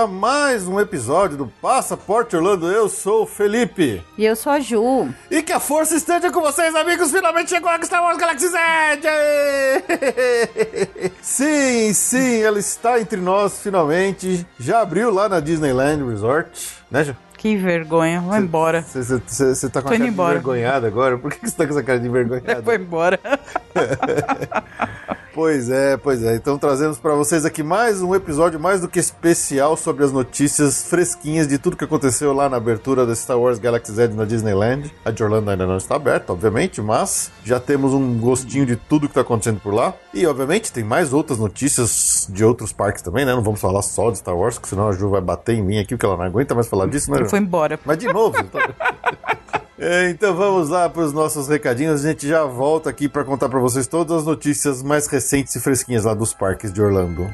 A mais um episódio do Passaporte Orlando. Eu sou o Felipe. E eu sou a Ju. E que a força esteja com vocês, amigos. Finalmente chegou a Star Wars Galaxy Z! sim, sim, ela está entre nós, finalmente. Já abriu lá na Disneyland Resort, né, Ju? Que vergonha, vou embora. Você tá com Tô a cara embora. envergonhada agora? Por que você tá com essa cara de envergonhada? Vou embora. Pois é, pois é. Então trazemos para vocês aqui mais um episódio mais do que especial sobre as notícias fresquinhas de tudo que aconteceu lá na abertura da Star Wars Galaxy Z na Disneyland. A de Orlando ainda não está aberta, obviamente, mas já temos um gostinho de tudo que está acontecendo por lá. E obviamente tem mais outras notícias de outros parques também, né? Não vamos falar só de Star Wars, porque senão a Ju vai bater em mim aqui, porque ela não aguenta mais falar disso, né? Ele foi embora. Mas de novo. Então... É, então vamos lá para os nossos recadinhos. A gente já volta aqui para contar para vocês todas as notícias mais recentes e fresquinhas lá dos parques de Orlando.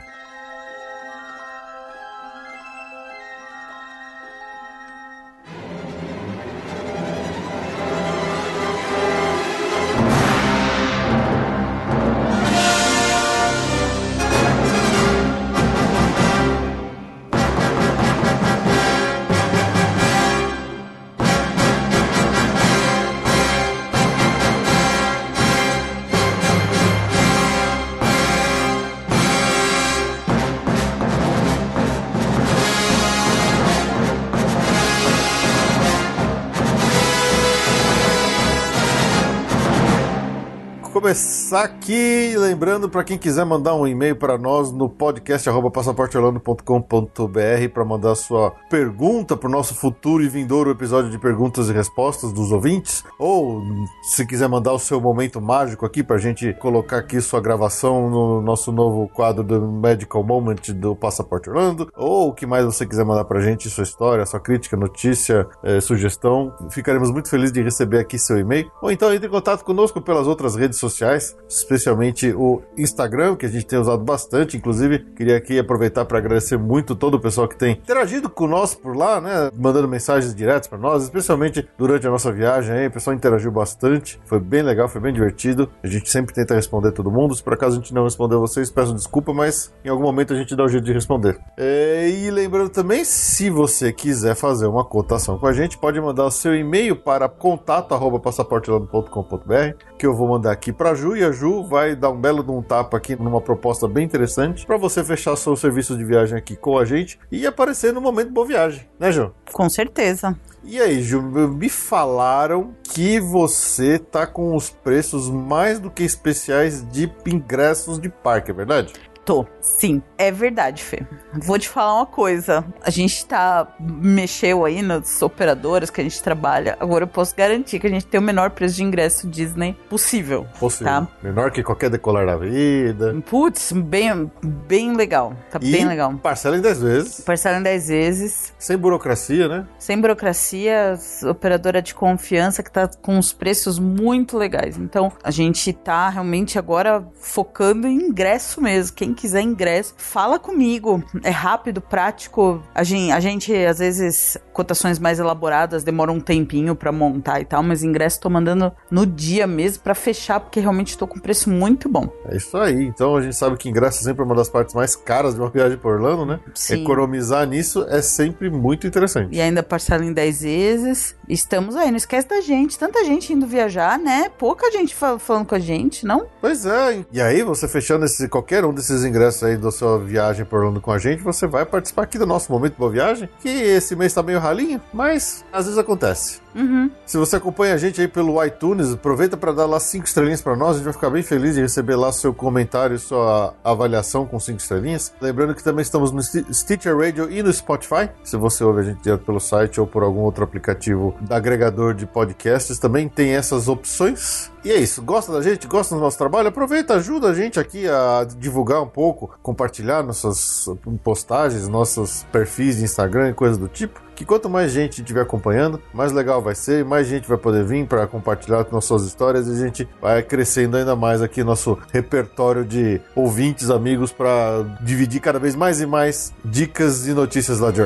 Começar aqui lembrando para quem quiser mandar um e-mail para nós no podcast passaporteorlando.com.br para mandar sua pergunta para o nosso futuro e vindouro episódio de perguntas e respostas dos ouvintes, ou se quiser mandar o seu momento mágico aqui para a gente colocar aqui sua gravação no nosso novo quadro do Medical Moment do Passaporte Orlando, ou o que mais você quiser mandar para a gente, sua história, sua crítica, notícia, eh, sugestão, ficaremos muito felizes de receber aqui seu e-mail, ou então entre em contato conosco pelas outras redes sociais, especialmente o Instagram, que a gente tem usado bastante. Inclusive, queria aqui aproveitar para agradecer muito todo o pessoal que tem interagido conosco por lá, né? Mandando mensagens diretas para nós, especialmente durante a nossa viagem aí. O pessoal interagiu bastante, foi bem legal, foi bem divertido. A gente sempre tenta responder todo mundo. Se por acaso a gente não respondeu vocês, peço desculpa, mas em algum momento a gente dá o um jeito de responder. É, e lembrando também, se você quiser fazer uma cotação com a gente, pode mandar o seu e-mail para contato@passaportelando.com.br, que eu vou mandar aqui para Ju e a Ju vai dar um belo de um tapa aqui numa proposta bem interessante para você fechar seu serviço de viagem aqui com a gente e aparecer no momento Boa Viagem, né, Ju? Com certeza. E aí, Ju, me falaram que você tá com os preços mais do que especiais de ingressos de parque, é verdade? Tô, sim, é verdade, Fê. Vou te falar uma coisa. A gente tá. mexeu aí nas operadoras que a gente trabalha. Agora eu posso garantir que a gente tem o menor preço de ingresso Disney possível. Possível. Tá? Menor que qualquer decolar da vida. Putz, bem, bem legal. Tá e bem legal. Parcela em 10 vezes. Parcela em 10 vezes. Sem burocracia, né? Sem burocracia, operadora de confiança que tá com os preços muito legais. Então, a gente tá realmente agora focando em ingresso mesmo. Quem quiser ingresso, fala comigo. É rápido, prático. A gente, a gente às vezes, cotações mais elaboradas demoram um tempinho para montar e tal, mas ingresso tô mandando no dia mesmo para fechar, porque realmente tô com preço muito bom. É isso aí. Então a gente sabe que ingresso é sempre uma das partes mais caras de uma viagem por Orlando, né? Sim. Economizar nisso é sempre muito interessante. E ainda parcela em 10 vezes. Estamos aí, não esquece da gente. Tanta gente indo viajar, né? Pouca gente fal falando com a gente, não? Pois é. E aí, você fechando esse, qualquer um desses ingressos aí da sua viagem por Orlando com a gente, você vai participar aqui do nosso Momento Boa Viagem, que esse mês tá meio ralinho, mas às vezes acontece. Uhum. Se você acompanha a gente aí pelo iTunes, aproveita para dar lá cinco estrelinhas para nós. A gente vai ficar bem feliz de receber lá seu comentário, sua avaliação com cinco estrelinhas. Lembrando que também estamos no Stitcher Radio e no Spotify. Se você ouve a gente direto pelo site ou por algum outro aplicativo agregador de podcasts, também tem essas opções. E é isso. Gosta da gente? Gosta do nosso trabalho? Aproveita, ajuda a gente aqui a divulgar um pouco, compartilhar nossas postagens, nossos perfis de Instagram e coisas do tipo que quanto mais gente estiver acompanhando, mais legal vai ser, mais gente vai poder vir para compartilhar nossas histórias e a gente vai crescendo ainda mais aqui nosso repertório de ouvintes, amigos, para dividir cada vez mais e mais dicas e notícias lá de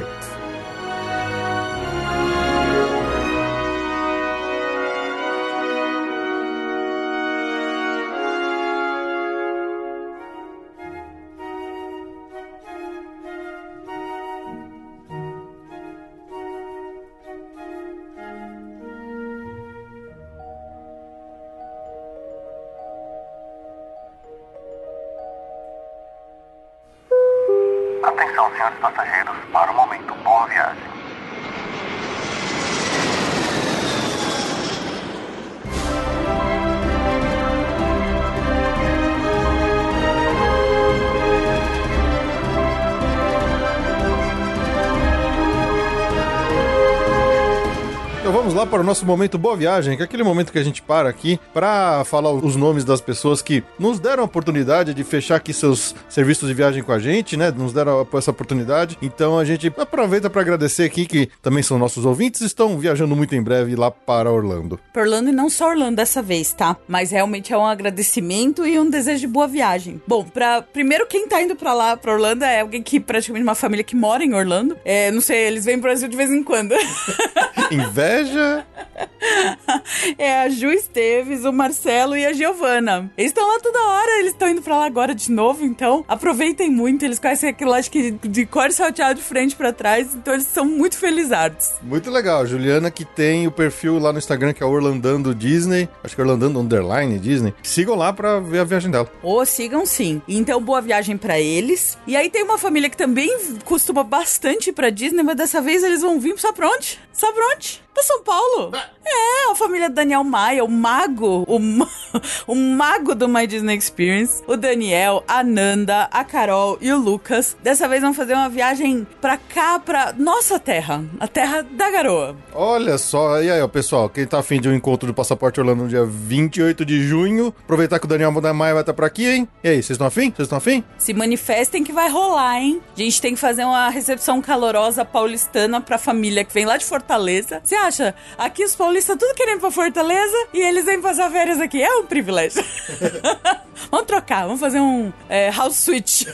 Orlando. para o nosso momento Boa Viagem, que é aquele momento que a gente para aqui para falar os nomes das pessoas que nos deram a oportunidade de fechar aqui seus serviços de viagem com a gente, né? Nos deram essa oportunidade. Então a gente aproveita para agradecer aqui que também são nossos ouvintes, estão viajando muito em breve lá para Orlando. Para Orlando e não só Orlando dessa vez, tá? Mas realmente é um agradecimento e um desejo de boa viagem. Bom, para primeiro quem tá indo para lá, para Orlando, é alguém que praticamente uma família que mora em Orlando. É, não sei, eles vêm pro Brasil de vez em quando. Inveja é a Ju Esteves, o Marcelo e a Giovana. Eles estão lá toda hora, eles estão indo pra lá agora de novo, então aproveitem muito. Eles conhecem aquilo, acho que de cor salteado de frente para trás, então eles são muito felizardos. Muito legal. Juliana que tem o perfil lá no Instagram que é Orlandando Disney, acho que é Orlandando Underline Disney. Sigam lá pra ver a viagem dela. Ou oh, sigam sim. Então, boa viagem para eles. E aí tem uma família que também costuma bastante para Disney, mas dessa vez eles vão vir, sabe pra onde? Sabe pra onde? Pra São Paulo. É, a família Daniel Maia, o mago, o, o mago do My Disney Experience. O Daniel, a Nanda, a Carol e o Lucas. Dessa vez vão fazer uma viagem pra cá, pra nossa terra, a terra da garoa. Olha só, e aí, ó, pessoal, quem tá afim de um encontro do Passaporte Orlando no dia 28 de junho, aproveitar que o Daniel Maia vai estar tá por aqui, hein? E aí, vocês estão afim? Vocês estão afim? Se manifestem que vai rolar, hein? A gente tem que fazer uma recepção calorosa paulistana pra família que vem lá de Fortaleza. Você acha? Aqui os paulistas tudo querendo pra Fortaleza e eles vêm passar férias aqui. É um privilégio. vamos trocar, vamos fazer um é, house switch.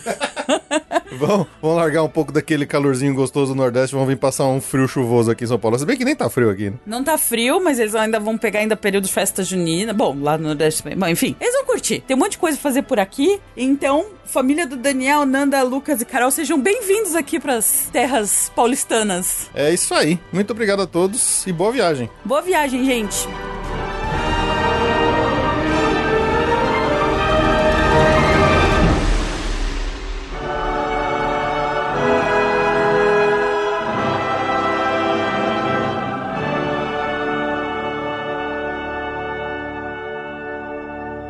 vamos, vamos largar um pouco daquele calorzinho gostoso do Nordeste, vamos vir passar um frio chuvoso aqui em São Paulo. Se bem que nem tá frio aqui, né? Não tá frio, mas eles ainda vão pegar ainda período de festa junina. Bom, lá no Nordeste também. Bom, enfim, eles vão curtir. Tem um monte de coisa pra fazer por aqui. Então, família do Daniel, Nanda, Lucas e Carol, sejam bem-vindos aqui para as terras paulistanas. É isso aí. Muito obrigado a todos e boa viagem. Boa viagem, gente.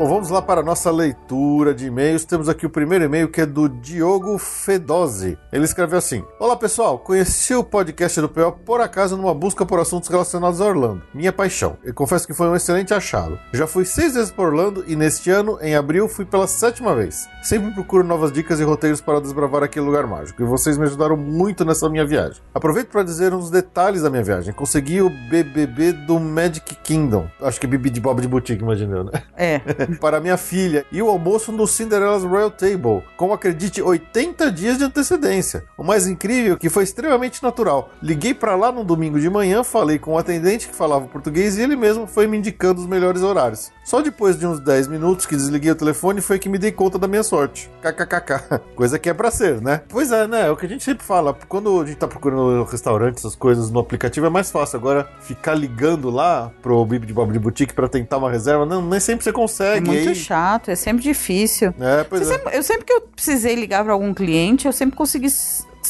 Bom, vamos lá para a nossa leitura de e-mails. Temos aqui o primeiro e-mail que é do Diogo Fedose. Ele escreveu assim: Olá pessoal, conheci o podcast do PO por acaso numa busca por assuntos relacionados a Orlando. Minha paixão. Eu confesso que foi um excelente achado. Já fui seis vezes por Orlando e neste ano, em abril, fui pela sétima vez. Sempre procuro novas dicas e roteiros para desbravar aquele lugar mágico. E vocês me ajudaram muito nessa minha viagem. Aproveito para dizer uns detalhes da minha viagem. Consegui o BBB do Magic Kingdom. Acho que é Bibi de Bob de Boutique, imaginando, né? É. para minha filha e o almoço no Cinderella's Royal Table, com acredite 80 dias de antecedência. O mais incrível é que foi extremamente natural. Liguei para lá no domingo de manhã, falei com o um atendente que falava português e ele mesmo foi me indicando os melhores horários. Só depois de uns 10 minutos que desliguei o telefone foi que me dei conta da minha sorte. KKKK. Coisa que é pra ser, né? Pois é, né? É o que a gente sempre fala. Quando a gente tá procurando restaurante, essas coisas no aplicativo é mais fácil. Agora, ficar ligando lá pro Bib de Bob de Boutique pra tentar uma reserva, não, nem sempre você consegue. É muito aí... chato, é sempre difícil. É, pois é. Sempre, eu sempre que eu precisei ligar para algum cliente, eu sempre consegui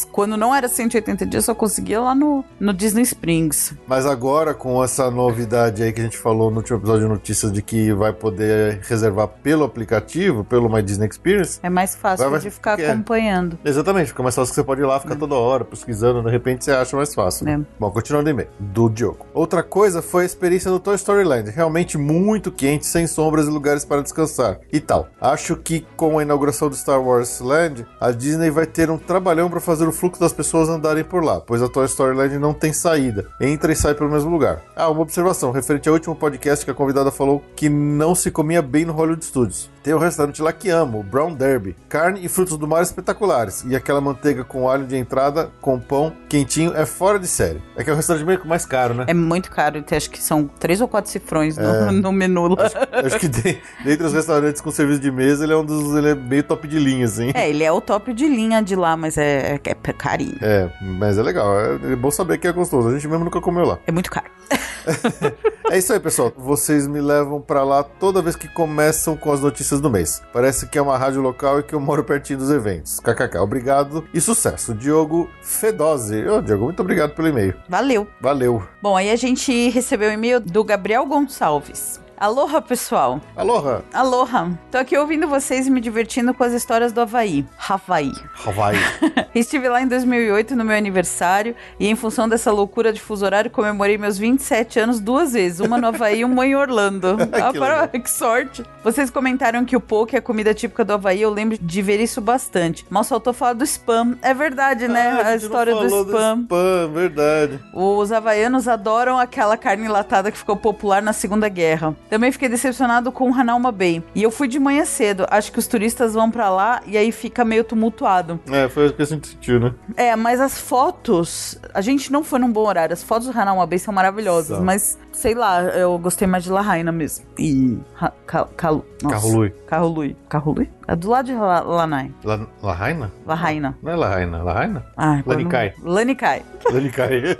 quando não era 180 dias, só conseguia lá no, no Disney Springs. Mas agora, com essa novidade aí que a gente falou no último episódio de notícias de que vai poder reservar pelo aplicativo, pelo My Disney Experience. É mais fácil Vai- de ficar é. acompanhando. Exatamente, fica mais fácil que você pode ir lá, ficar toda hora pesquisando, de repente você acha mais fácil. É. Bom, continuando o e-mail do Diogo. Outra coisa foi a experiência do Toy Story Land, realmente muito quente, sem sombras e lugares para descansar. E tal. Acho que com a inauguração do Star Wars Land, a Disney vai ter um trabalhão para fazer o fluxo das pessoas andarem por lá, pois a Toy Story Land não tem saída. Entra e sai pelo mesmo lugar. Ah, uma observação, referente ao último podcast que a convidada falou que não se comia bem no Hollywood Studios. Tem um restaurante lá que amo, o Brown Derby. Carne e frutos do mar espetaculares. E aquela manteiga com alho de entrada, com pão quentinho, é fora de série. É que é o restaurante meio que mais caro, né? É muito caro, tem- acho que são três ou quatro cifrões no, É. no menu lá. Eu Acho que de- dentre os restaurantes com serviço de mesa, ele é um dos. Ele é meio top de linha, assim. É, ele é o top de linha de lá, mas é, é, é carinho. É, mas é legal. É, é bom saber que é gostoso. A gente mesmo nunca comeu lá. É muito caro. É isso aí, pessoal. Vocês me levam pra lá toda vez que começam com as notícias do mês. Parece que é uma rádio local e que eu moro pertinho dos eventos. KKK. Obrigado e sucesso. Diogo Fedose. Ô, Diogo, muito obrigado pelo e-mail. Valeu. Valeu. Bom, aí a gente recebeu o e-mail do Gabriel Gonçalves. Aloha, pessoal. Aloha. Aloha. Tô aqui ouvindo vocês e me divertindo com as histórias do Havaí. Havaí. Hawaii. Estive lá em 2008 no meu aniversário e em função dessa loucura de fuso horário comemorei meus 27 anos duas vezes, uma no Havaí e uma em Orlando. ah, Que para- que sorte. Vocês comentaram que o poke é a comida típica do Havaí, eu lembro de ver isso bastante. Mal faltou falar do spam. É verdade, né? Ah, a, não história do spam. spam, verdade. Os havaianos adoram aquela carne enlatada que ficou popular na Segunda Guerra. Também fiquei decepcionado com o Hanauma Bay. E eu fui de manhã cedo. Acho que os turistas vão pra lá e aí fica meio tumultuado. É, foi o que a gente sentiu, né? É, mas as fotos, a gente não foi num bom horário. As fotos do Hanauma Bay são maravilhosas, São. mas sei lá, eu gostei mais de Lahaina mesmo. E Ha- Ka- Kalu- nossa. Carrului. Carrului. Carrului? É do lado de La- Lanai. La, Lahaina? Lahaina. Não é Lahaina, Lahaina? Ai, Lanikai. não- Lanikai. Lanikai.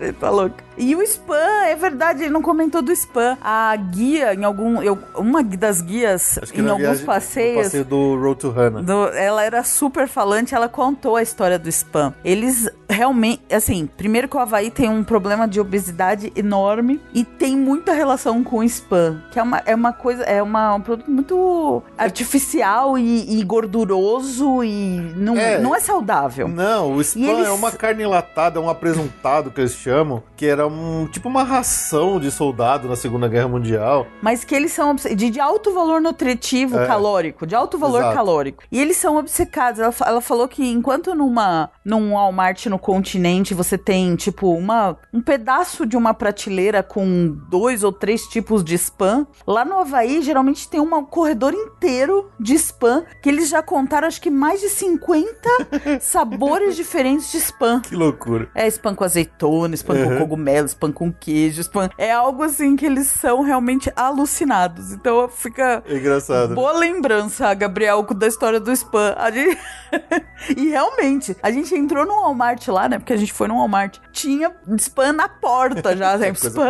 Ele tá louco. E o spam, é verdade, ele não comentou do spam. A guia, em algum. eu- uma das guias, em alguns viagem- passeios. Passeio do Road to Hannah. do- ela era super falante, ela contou a história do spam. Eles realmente, assim, primeiro que o Havaí tem um problema de obesidade enorme e tem muita relação com o spam, que é uma, é uma coisa, é uma, um produto muito artificial e, e gorduroso e não É. é, não é saudável. Não, o spam E eles- é uma carne enlatada, é um apresuntado que eles chamam, que era um tipo uma ração de soldado na Segunda Guerra Mundial. Mas que eles são de, de alto valor nutritivo É. calórico, de alto valor Exato. calórico. E eles são obcecados. Ela, ela falou que enquanto numa num Walmart no continente você tem tipo uma um pedaço de uma prateleira com dois ou três tipos de spam, lá no Havaí geralmente tem um corredor inteiro de spam que eles já contaram acho que mais de 50 sabores diferentes de spam. Que loucura. É spam com azeitona, spam com Uhum. Cogumelo, spam com queijo, spam. É algo assim que eles são realmente alucinados. Então fica. É engraçado. né? Boa lembrança, Gabriel, da história do spam. A gente... e realmente, a gente entrou no Walmart lá, né? Porque a gente foi no Walmart. Tinha spam na porta já, né? Spam.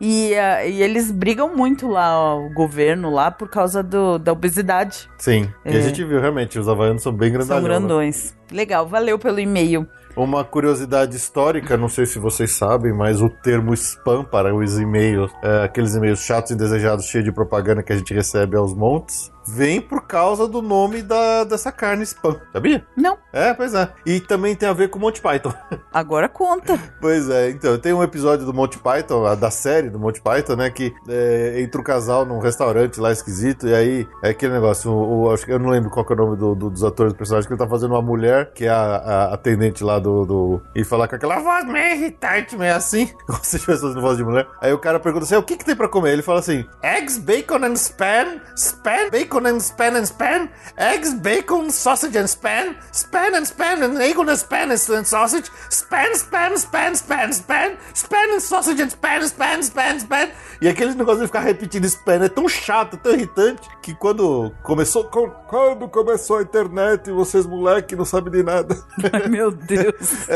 E, ah, e eles brigam muito lá, ó, o governo lá, por causa do, da obesidade. Sim, e a É. gente viu realmente, os havaianos são bem São grandalhões. né? grandões. Legal, valeu pelo e-mail. Uma curiosidade histórica, não sei se vocês sabem, mas o termo spam para os e-mails, é, aqueles e-mails chatos e indesejados, cheios de propaganda que a gente recebe aos montes, vem por causa do nome da, dessa carne spam, sabia? Não, É, pois é. E também tem a ver com Monty Python. agora conta. Pois é, então, tem um episódio do Monty Python, da série do Monty Python, né, que é, entra o casal num restaurante lá esquisito, e aí é aquele negócio, o, o- eu não lembro qual é o nome do- do- dos atores do personagem, que ele tá fazendo uma mulher, que é a, a atendente lá do, do... e falar com aquela voz meio irritante, meio assim, como se estivesse fazendo voz de mulher. Aí o cara pergunta assim, o que que tem pra comer? Ele fala assim, eggs, bacon and spam, spam, bacon and spam and spam, eggs, bacon, sausage and spam, spam and spam and bacon and spam and, sausage, spam, spam, spam, spam, spam, spam and sausage and spam, spam, spam, spam. E aquele negócio de ficar repetindo spam é tão chato, tão irritante, que quando começou, quando começou a internet, vocês moleque não sabem de nada. Ai, meu Deus.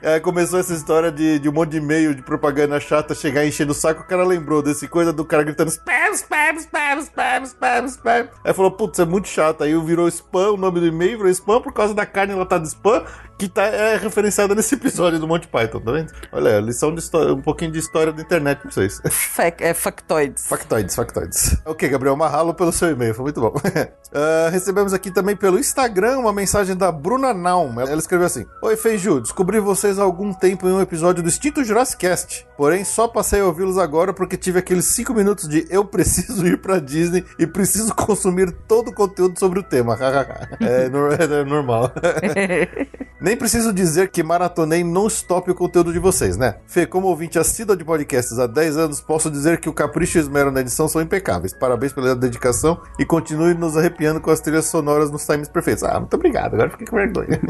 É, começou essa história de, de um monte de e-mail de propaganda chata chegar enchendo o saco. O cara lembrou desse coisa do cara gritando spam, spam, spam, spam, spam, spam. Prime. Aí falou, putz, é muito chato. Aí virou spam, o nome do e-mail virou spam por causa da carne lotada de spam, que tá, é referenciada nesse episódio do Monty Python, tá vendo? Olha, lição de história, um pouquinho de história da internet pra vocês. Fac é factoids. Factoides, factoides. Ok, Gabriel Marralo pelo seu e-mail, foi muito bom. uh, recebemos aqui também pelo Instagram uma mensagem da Bruna Naum. Ela escreveu assim: Oi, Feiju, descobri vocês há algum tempo em um episódio do Extinto Jurassic Cast. Porém, só passei a ouvi-los agora porque tive aqueles 5 minutos de eu preciso ir pra Disney e preciso consumir todo o conteúdo sobre o tema. é, é normal. Nem preciso dizer que maratonei non-stop o conteúdo de vocês, né? Fê, como ouvinte assíduo de podcasts há 10 anos, posso dizer que o capricho e o esmero na edição são impecáveis. Parabéns pela dedicação e continue nos arrepiando com as trilhas sonoras nos times perfeitos. Ah, muito obrigado. Agora fiquei com vergonha.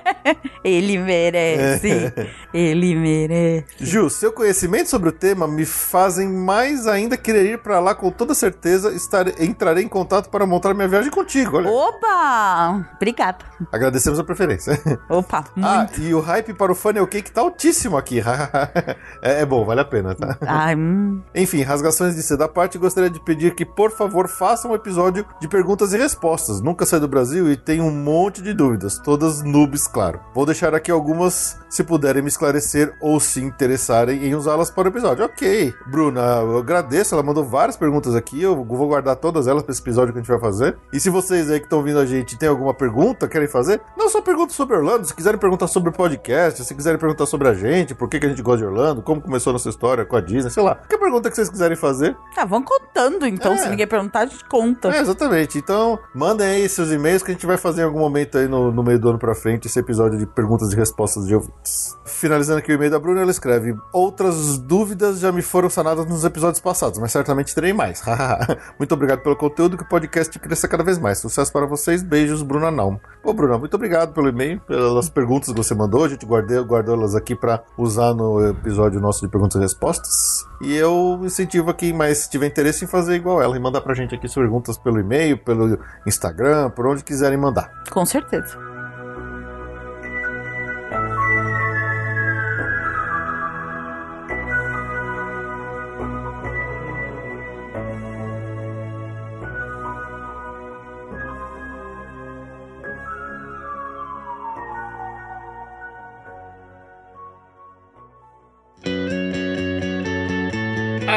Ele merece. Ele merece. Ju, seu conhecimento sobre o tema me fazem mais ainda querer ir para lá com toda certeza. Estar, entrarei em contato para montar minha viagem contigo. Olha. Opa! Obrigada. Agradecemos a preferência. Opa, muito. Ah, e o hype para o Funnel Cake tá altíssimo aqui. é, é, bom, vale a pena, tá? Ai, hum. Enfim, rasgações de seda à parte, gostaria de pedir que, por favor, façam um episódio de perguntas e respostas. Nunca saí do Brasil e tenho um monte de dúvidas, todas noobs, claro. Vou deixar aqui algumas, se puderem me esclarecer ou se interessarem em usá-las para o episódio. Ok, Bruna, eu agradeço, ela mandou várias perguntas aqui, eu vou guardar todas elas para esse episódio que a gente vai fazer. E se vocês aí que estão vindo a gente têm alguma pergunta, querem fazer, não só perguntas sobre Orlando, se quiserem perguntar sobre o podcast, se quiserem perguntar sobre a gente, por que, que a gente gosta de Orlando, como começou a nossa história com a Disney, sei lá. Qualquer pergunta que vocês quiserem fazer. Ah, vão contando então. É. Se ninguém perguntar, a gente conta. É, exatamente. Então, mandem aí seus e-mails que a gente vai fazer em algum momento aí no, no meio do ano pra frente esse episódio de perguntas e respostas de ouvintes. Finalizando aqui o e-mail da Bruna, ela escreve: Outras dúvidas já me foram sanadas nos episódios passados, mas certamente terei mais. muito obrigado pelo conteúdo, que o podcast cresça cada vez mais. Sucesso para vocês, beijos, Bruna Naum. Ô, Bruna, muito obrigado pelo e-mail, pelas perguntas que você mandou. A gente guardei, guardou elas aqui para usar no episódio nosso de perguntas e respostas. E eu incentivo aqui, mas se tiver interesse em fazer igual ela e mandar pra gente aqui perguntas pelo e-mail, pelo Instagram, por onde quiserem mandar. Com certeza.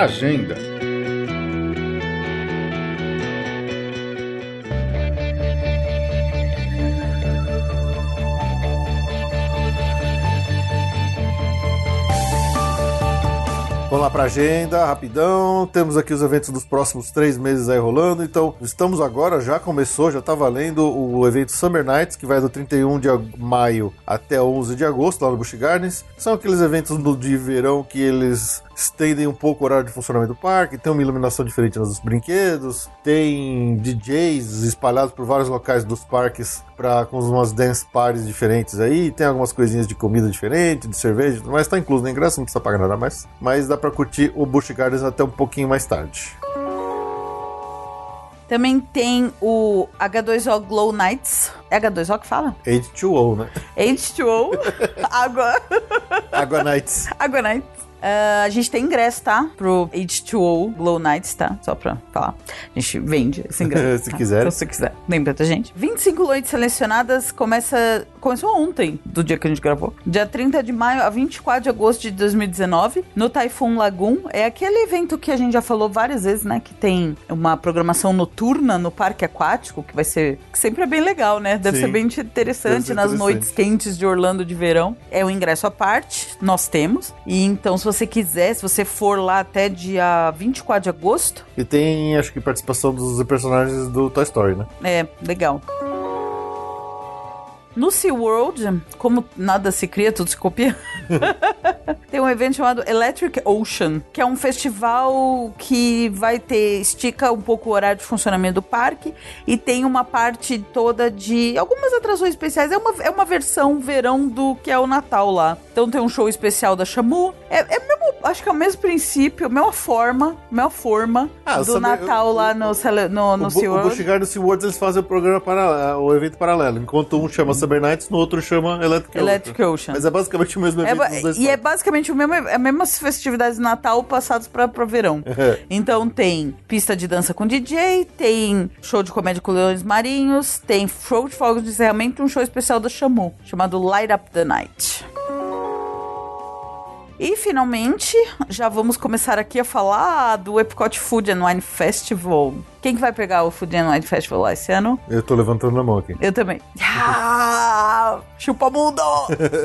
Agenda. Vamos lá para agenda, rapidão. Temos aqui os eventos dos próximos três meses aí rolando. Então, estamos agora, já começou, já tá valendo o evento Summer Nights, que vai do 31 de maio até 11 de agosto, lá no Busch Gardens. São aqueles eventos de verão que eles estendem um pouco o horário de funcionamento do parque, tem uma iluminação diferente nos brinquedos, tem DJs espalhados por vários locais dos parques para com umas dance parties diferentes aí, tem algumas coisinhas de comida diferente, de cerveja, mas tá incluso no ingresso, não precisa pagar nada mais. Mas dá para curtir o Busch Gardens até um pouquinho mais tarde. Também tem o H2O Glow Nights. É H2O que fala? H2O, né? H2O. Água. Água Nights. Água Nights. Uh, a gente tem ingresso, tá? Pro H2O Glow Nights, tá? Só pra falar. A gente vende esse ingresso. se tá? quiser. Então, se quiser. Lembra da gente. 25 noites selecionadas começa. Começou ontem, do dia que a gente gravou. Dia 30 de maio a 24 de agosto de 2019, no Typhoon Lagoon. É aquele evento que a gente já falou várias vezes, né? Que tem uma programação noturna no parque aquático, que vai ser. Que sempre é bem legal, né? Deve Sim. ser bem interessante ser nas interessante. noites quentes de Orlando de verão. É o ingresso à parte, nós temos. E então, se você quiser, se você for lá até dia 24 de agosto, E tem, acho que, participação dos personagens do Toy Story, né? é legal. No SeaWorld, como nada se cria, tudo se copia, tem um evento chamado Electric Ocean, que é um festival que vai ter, estica um pouco o horário de funcionamento do parque e tem uma parte toda de algumas atrações especiais. É uma, é uma versão verão do que é o Natal lá. Então tem um show especial da Shamu. É, é mesmo acho que é o mesmo princípio, a mesma forma, a mesma forma Ah, do sabia- Natal eu- lá no, no, no o, Bu- o SeaWorld. Busch Gardens e o SeaWorld eles fazem o programa para o evento paralelo, enquanto um chama Summer Nights, no outro chama Electric, Electric Ocean. Ocean. Mas é basicamente o mesmo É evento dois e é basicamente o mesmo, as mesmas festividades de Natal passadas para o verão. É. Então tem pista de dança com DJ, tem show de comédia com leões marinhos, tem show de fogos de encerramento e um show especial da Chamu, chamado Light Up the Night. E finalmente, já vamos começar aqui a falar do Epcot Food and Wine Festival. Quem que vai pegar o Food and Wine Festival lá esse ano? Eu tô levantando a mão aqui. Eu também. Ah, chupa mundo!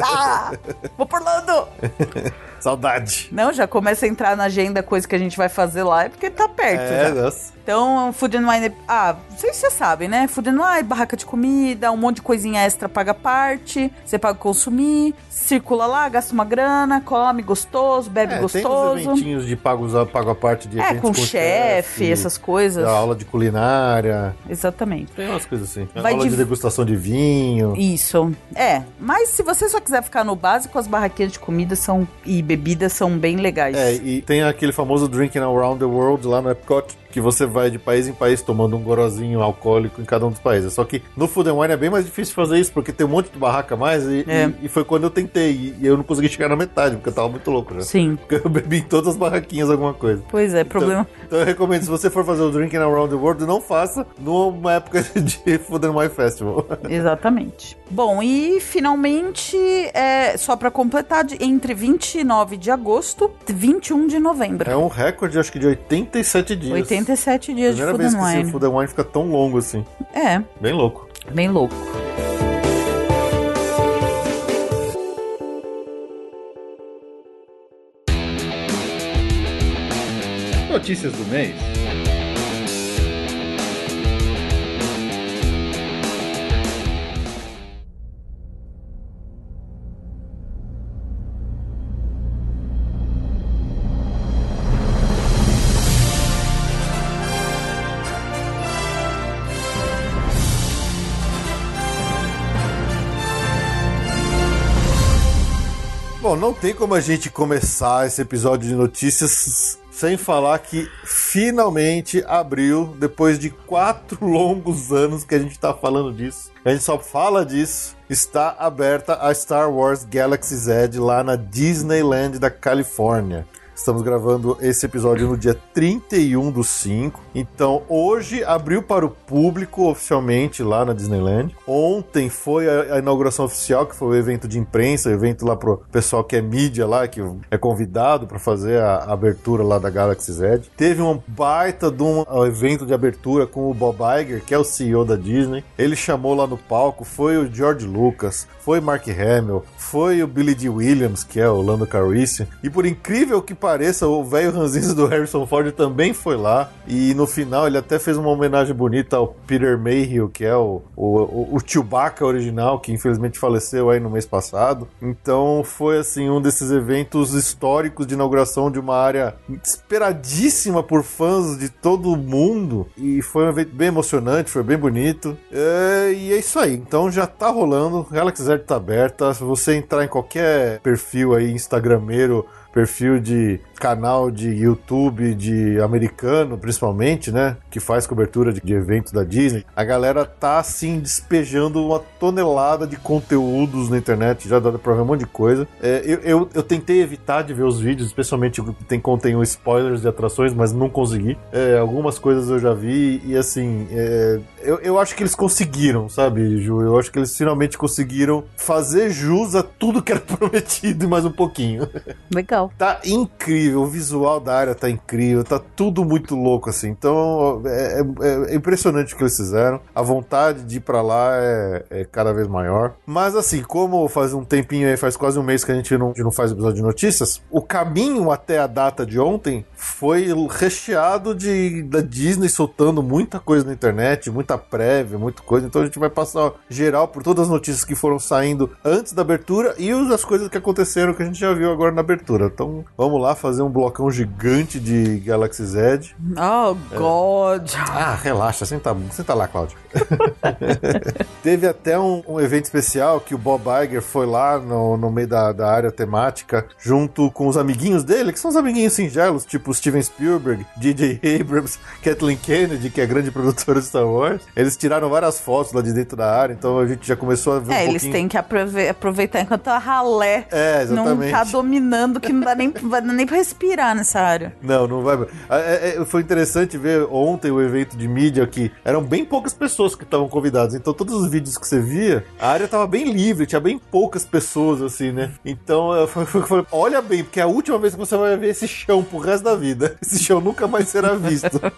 Ah, vou por Orlando! Saudade. Não, já começa a entrar na agenda coisa que a gente vai fazer lá, é porque tá perto É, já. nossa. Então, Food and Wine... Ah, vocês já sabem, né? Food and Wine, barraca de comida, um monte de coisinha extra paga parte, você paga consumir, circula lá, gasta uma grana, come gostoso, bebe É, tem uns gostoso. eventinhos de pagos a, pago a parte de É, eventos com chefe, essas coisas. Aula de culinária. Exatamente. Tem umas coisas assim. Vai aula de- de degustação de vinho. Isso. É, mas se você só quiser ficar no básico, as barraquinhas de comida são e bebidas são bem legais. É, e tem aquele famoso Drinking Around the World lá no Epcot, que você vai de país em país tomando um gorozinho alcoólico em cada um dos países. Só que no Food and Wine é bem mais difícil fazer isso, porque tem um monte de barraca a mais, e, É. e- e foi quando eu tentei, e, eu não consegui chegar na metade, porque eu tava muito louco já. Sim. Porque eu bebi em todas as barraquinhas alguma coisa. Pois é, problema. Então eu recomendo, se você for fazer o Drinking Around the World, não faça numa época de Food and Wine Festival. Exatamente. Bom, e finalmente, é, só pra completar, de- entre 29 de agosto e 21 de novembro. É um recorde, acho que de 87 dias. 87 dias de Primeira Food vez and que Wine. Food and Wine fica tão longo assim. É, Bem louco. bem louco. Notícias do mês. Não tem como a gente começar esse episódio de notícias sem falar que finalmente abriu, depois de quatro longos anos que a gente tá falando disso, a gente só fala disso, está aberta a Star Wars Galaxy's Edge lá na Disneyland da Califórnia. Estamos gravando esse episódio no dia 31 do 5. Então, hoje abriu para o público oficialmente lá na Disneyland. Ontem foi a, a inauguração oficial, que foi o evento de imprensa, o evento lá pro pessoal que é mídia lá, que é convidado para fazer a, a abertura lá da Galaxy's Edge. Teve um baita de um evento de abertura com o Bob Iger, que é o CEO da Disney. Ele chamou lá no palco, foi o George Lucas, foi Mark Hamill, foi o Billy D. Williams, que é o Lando Calrissian. E por incrível que pareça, o velho ranzinho do Harrison Ford também foi lá. E no final ele até fez uma homenagem bonita ao Peter Mayhew, que é o, o, o, Chewbacca original, que infelizmente faleceu aí no mês passado. Então foi assim um desses eventos históricos de inauguração de uma área esperadíssima por fãs de todo mundo. E foi um evento bem emocionante, foi bem bonito. É, e é isso aí. Então já tá rolando. Galaxy Z tá aberta. Se você entrar em qualquer perfil aí, Instagrameiro, perfil de canal de YouTube de americano, principalmente, né? Que faz cobertura de, de eventos da Disney. A galera tá assim despejando uma tonelada de conteúdos na internet. Já dá pra ver um monte de coisa. É, eu, eu, eu tentei evitar de ver os vídeos, especialmente que tem contém um spoilers de atrações, mas não consegui. É, algumas coisas eu já vi e assim, é, eu, eu acho que eles conseguiram, sabe, Ju? Eu acho que eles finalmente conseguiram fazer jus a tudo que era prometido e mais um pouquinho. Legal. Tá incrível, o visual da área tá incrível, tá tudo muito louco assim. Então é, é- é impressionante o que eles fizeram. A vontade de ir pra lá é, é cada vez maior. Mas assim, como faz um tempinho aí, faz quase um mês que a gente não, a gente não faz episódio de notícias, o caminho até a data de ontem foi recheado de da Disney soltando muita coisa na internet, muita prévia, muita coisa. Então a gente vai passar geral por todas as notícias que foram saindo antes da abertura e as coisas que aconteceram que a gente já viu agora na abertura. Então vamos lá fazer um blocão gigante de Galaxy Z. Oh, God! Ah, relaxa, senta, senta lá, Cláudio. Teve até um, um evento especial que o Bob Iger foi lá no, no meio da, da área temática, junto com os amiguinhos dele, que são os amiguinhos singelos, tipo Steven Spielberg, J.J. Abrams, Kathleen Kennedy, que é grande produtora de Star Wars. Eles tiraram várias fotos lá de dentro da área, então a gente já começou a ver É, um eles pouquinho... têm que aprove- aproveitar enquanto a ralé É, não tá dominando, que não dá nem, dar nem pra respirar nessa área. Não, não vai. É, é, foi interessante ver ontem o evento de mídia que eram bem poucas pessoas que estavam convidadas. Então, todos os vídeos que você via, a área tava bem livre, tinha bem poucas pessoas, assim, né? Então, eu fa- falei, olha bem, porque é a última vez que você vai ver esse chão pro resto da vida. Esse chão nunca mais será visto.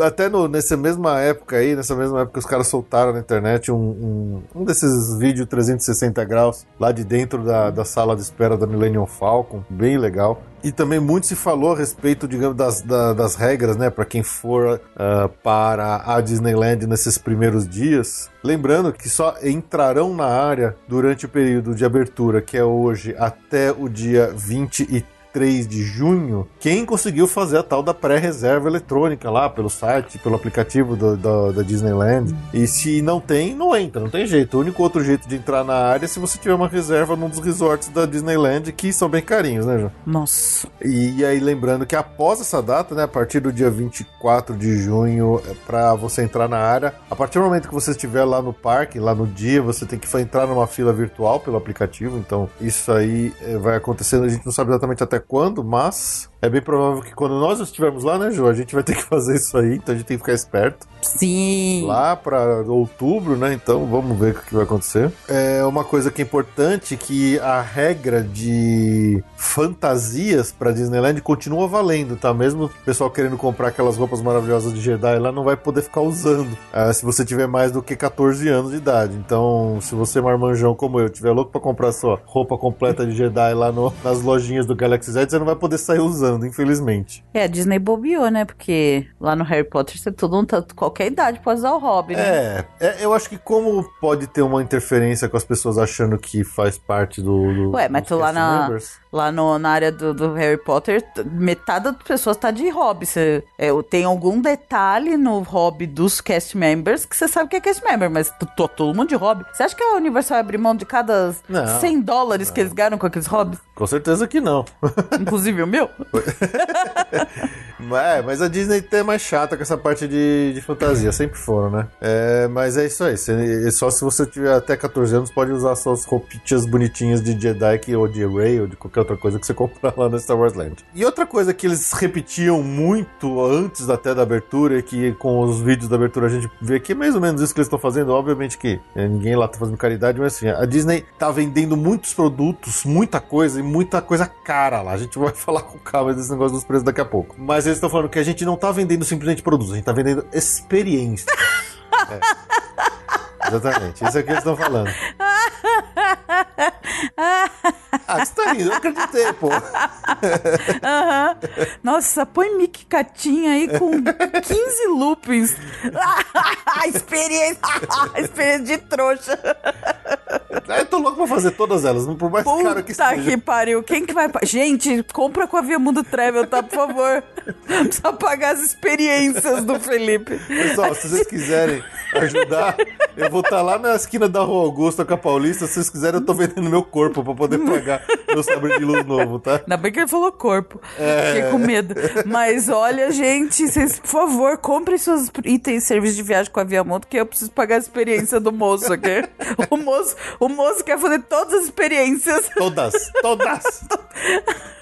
Até no, nessa mesma época aí, nessa mesma época, os caras soltaram na internet um, um, um desses vídeos 360 graus lá de dentro da, da sala de espera da Millennium Falcon, bem legal. E também muito se falou a respeito, digamos, das, da- das regras, né, para quem for ah, para a Disneyland nesses primeiros dias. Lembrando que só entrarão na área durante o período de abertura, que é hoje até o dia 23 de junho, quem conseguiu fazer a tal da pré-reserva eletrônica lá pelo site, pelo aplicativo do- do- da Disneyland. E se não tem, não entra, não tem jeito. O único outro jeito de entrar na área é se você tiver uma reserva num dos resorts da Disneyland, que são bem carinhos, né, João? Nossa. E aí, lembrando que após essa data, né, a partir do dia 24 de junho, é para você entrar na área, a partir do momento que você estiver lá no parque, lá no dia, você tem que entrar numa fila virtual pelo aplicativo. Então, isso aí é, vai acontecendo, a gente não sabe exatamente até quando, mas é bem provável que quando nós estivermos lá, né, Ju, a gente vai ter que fazer isso aí, então a gente tem que ficar esperto Sim. lá para outubro, né? Então vamos ver o que vai acontecer. É uma coisa que é importante que a regra de fantasias para Disneyland continua valendo, tá? Mesmo o pessoal querendo comprar aquelas roupas maravilhosas de Jedi lá não vai poder ficar usando ah, se você tiver mais do que 14 anos de idade. Então, se você marmanjão como eu tiver louco para comprar sua roupa completa de Jedi lá no- nas lojinhas do Galaxy Z, você não vai poder sair usando, infelizmente. É, a Disney bobeou, né? Porque lá no Harry Potter você todo mundo, tá- qualquer idade pode usar o hobby, né? É, é, eu acho que como pode ter uma interferência com as pessoas achando que faz parte do. do Ué, mas tu lá na- members. Lá no- na área do, do Harry Potter, metade das pessoas tá de hobby. Você, é, tem algum detalhe no hobby dos cast members que você sabe que é cast member, mas t- t- todo mundo de hobby. Você acha que a Universal vai abrir mão de cada Não. 100 dólares que eles ganham com aqueles hobbies? Com certeza que não. Inclusive o meu? É, mas a Disney é mais chata com essa parte de, de fantasia, sempre foram, né? É, mas é isso aí. Você- só se você tiver até 14 anos, pode usar suas roupinhas bonitinhas de Jedi que- ou de Rey ou de qualquer outra coisa que você comprar lá no Star Wars Land. E outra coisa que eles repetiam muito antes até da abertura, e que com os vídeos da abertura a gente vê que é mais ou menos isso que eles estão fazendo. Obviamente que é, ninguém lá tá fazendo caridade, mas assim, a Disney tá vendendo muitos produtos, muita coisa e muita coisa cara lá. A gente vai falar com calma desse negócio dos preços daqui a pouco. Mas eles estão falando que a gente não tá vendendo simplesmente produtos, a gente tá vendendo experiência. É. Exatamente, isso é o que eles estão falando. Ah, você tá rindo, eu acreditei, pô. Aham. Nossa, põe Mickey Catinha aí com 15 loopings. experiência, experiência de trouxa. Eu tô louco pra fazer todas elas, por mais caro que Puta seja. que pariu. Quem que vai... Gente, compra com a Via Mundo Travel, tá? Por favor. Precisa pagar as experiências do Felipe. Pessoal, se vocês quiserem ajudar, eu vou estar lá na esquina da Rua Augusta com a Paulista. Se vocês quiserem, eu tô vendendo meu corpo pra poder pagar meu sabre de luz novo, tá? Ainda bem que ele falou corpo. Fiquei com medo. Mas olha, gente, vocês, por favor, comprem seus itens serviço de viagem com a Viamonte, que eu preciso pagar a experiência do moço aqui. O moço, o moço quer fazer todas as experiências Todas, todas.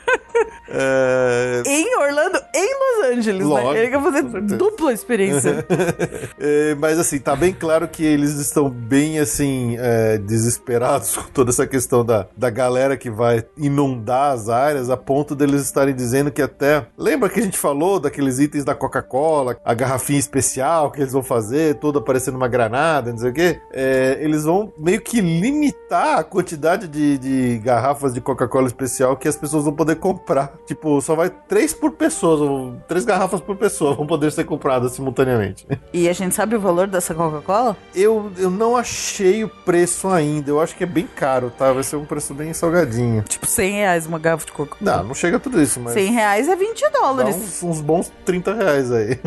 É, em Orlando, em Los Angeles, Lógico, né? Ele quer fazer dupla experiência. é, mas assim, tá bem claro que eles estão bem assim, é, desesperados com toda essa questão da, da galera que vai inundar as áreas, a ponto deles estarem dizendo que até. Lembra que a gente falou daqueles itens da Coca-Cola, a garrafinha especial que eles vão fazer, toda parecendo uma granada, não sei o quê? É, eles vão meio que limitar a quantidade de, de garrafas de Coca-Cola especial que as pessoas vão poder comprar. Tipo, só vai três por pessoa, três garrafas por pessoa vão poder ser compradas simultaneamente. E a gente sabe o valor dessa Coca-Cola? Eu, eu não achei o preço ainda. Eu acho que é bem caro, tá? Vai ser um preço bem salgadinho. Tipo, 100 reais uma garrafa de Coca-Cola. Não, não chega a tudo isso, mas. 100 reais é 20 Dá dólares. uns, uns bons 30 reais aí.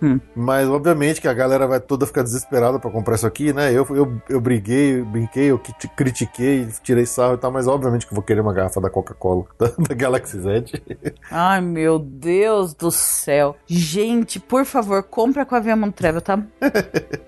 Hum. Mas, obviamente, que a galera vai toda ficar desesperada pra comprar isso aqui, né? Eu, eu, eu briguei, brinquei, eu cri- critiquei, tirei sarro e tal, mas obviamente que eu vou querer uma garrafa da Coca-Cola, da, da Galaxy Z. Ai, meu Deus do céu. Gente, por favor, compra com a Viamont Travel, tá?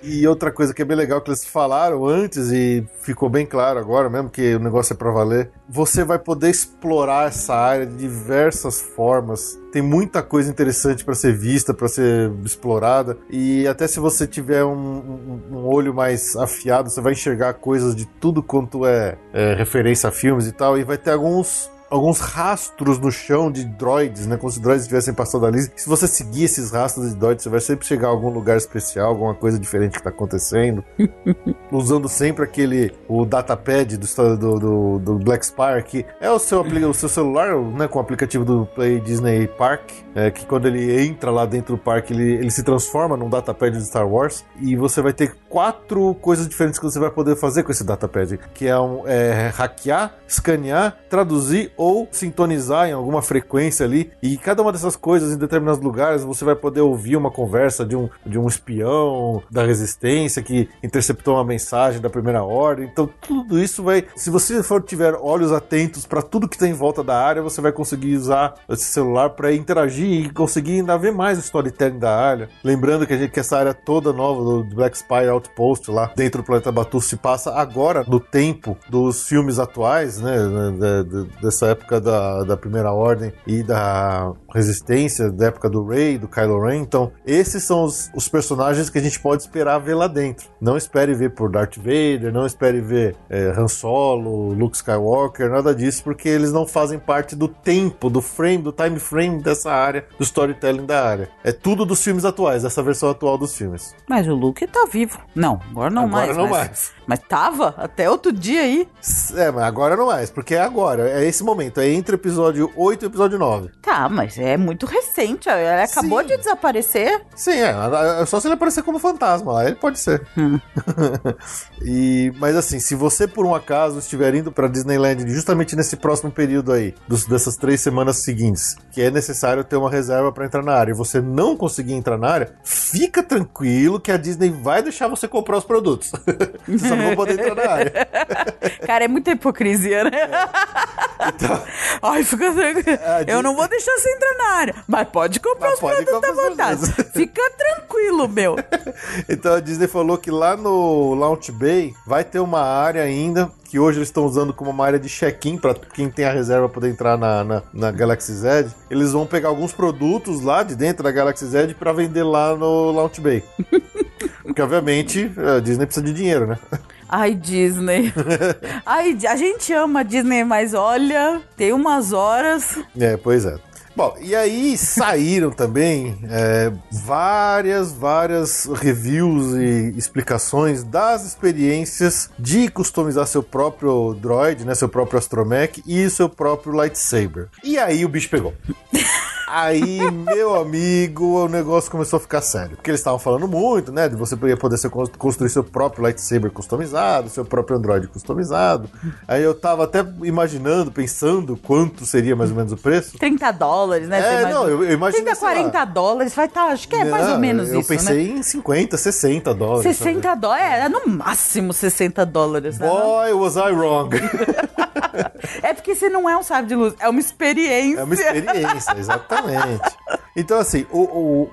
E outra coisa que é bem legal que eles falaram antes e ficou bem claro agora mesmo que o negócio é pra valer. Você vai poder explorar essa área de diversas formas. Tem muita coisa interessante pra ser vista, pra ser explorada. E até se você tiver um, um- um olho mais afiado, você vai enxergar coisas de tudo quanto é, é referência a filmes e tal. E vai ter alguns alguns rastros no chão de droids, né? Como se droids estivessem passando ali. Se você seguir esses rastros de droids, você vai sempre chegar a algum lugar especial, alguma coisa diferente que tá acontecendo. Usando sempre aquele, o datapad do, do, do, Black que é o seu, o seu celular, né? Com o aplicativo do Play Disney Park, é, que quando ele entra lá dentro do parque, ele, ele se transforma num datapad de Star Wars. E você vai ter quatro coisas diferentes que você vai poder fazer com esse datapad, que é, um, é hackear, escanear, traduzir ou sintonizar em alguma frequência ali. E cada uma dessas coisas, em determinados lugares, você vai poder ouvir uma conversa de um, de um espião da resistência que interceptou uma mensagem da primeira ordem. Então, tudo isso vai. Se você for tiver olhos atentos para tudo que tem em volta da área, você vai conseguir usar esse celular para interagir e conseguir ainda ver mais o storytelling da área. Lembrando que, a gente, que essa área toda nova do Black Spire Outpost lá dentro do planeta Batu se passa agora no tempo dos filmes atuais, né? da- dessa época da, da Primeira Ordem e da Resistência, da época do Rey, do Kylo Ren. Então, esses são os, os personagens que a gente pode esperar ver lá dentro. Não espere ver por Darth Vader, não espere ver é, Han Solo, Luke Skywalker, nada disso, porque eles não fazem parte do tempo, do frame, do time frame dessa área, do storytelling da área. É tudo dos filmes atuais, dessa versão atual dos filmes. Mas o Luke tá vivo. Não, agora não Agora mais. não mas, mais. Mas tava até outro dia aí. É, mas agora não mais, porque é agora, é esse momento, é entre o episódio 8 e o episódio 9. Tá, mas é muito recente. Ela acabou Sim. de desaparecer. Sim, é, é só se ele aparecer como fantasma lá, ele pode ser. e, mas assim, se você por um acaso estiver indo pra Disneyland justamente nesse próximo período aí, dos- dessas três semanas seguintes, que é necessário ter uma reserva pra entrar na área, e você não conseguir entrar na área, fica tranquilo que a Disney vai deixar você comprar os produtos. você só não vai poder entrar na área. Cara, é muita hipocrisia, né? Então, Ai, fica tranquilo. Eu não vou deixar você entrar na área. Mas pode comprar Mas os pode produtos à vontade. Fica tranquilo, meu. Então a Disney falou que lá no Launch Bay vai ter uma área ainda que hoje eles estão usando como uma área de check-in para quem tem a reserva poder entrar na, na, na Galaxy Z. Eles vão pegar alguns produtos lá de dentro da Galaxy Z para vender lá no Launch Bay. Porque obviamente a Disney precisa de dinheiro, né? Ai, Disney. Ai, a gente ama a Disney, mas olha, tem umas horas. É, pois é. Bom, e aí saíram também é, várias, várias reviews e explicações das experiências de customizar seu próprio droid, né, seu próprio astromech e seu próprio lightsaber. E aí o bicho pegou. Aí, meu amigo, o negócio começou a ficar sério. Porque eles estavam falando muito, né? De você poder ser, construir seu próprio lightsaber customizado, seu próprio Android customizado. Aí eu tava até imaginando, pensando quanto seria mais ou menos o preço. 30 dólares, né? É, imagina? não, eu, eu imaginei. 30, sei lá. 40 dólares, vai estar, acho que é mais Não, ou menos eu isso, né? pensei em 50, 60 dólares. 60 dólares, é, no máximo 60 dólares, né? Boy, was I wrong. É porque você não é um sábio de luz, é uma experiência. É uma experiência, exatamente. Então, assim, o,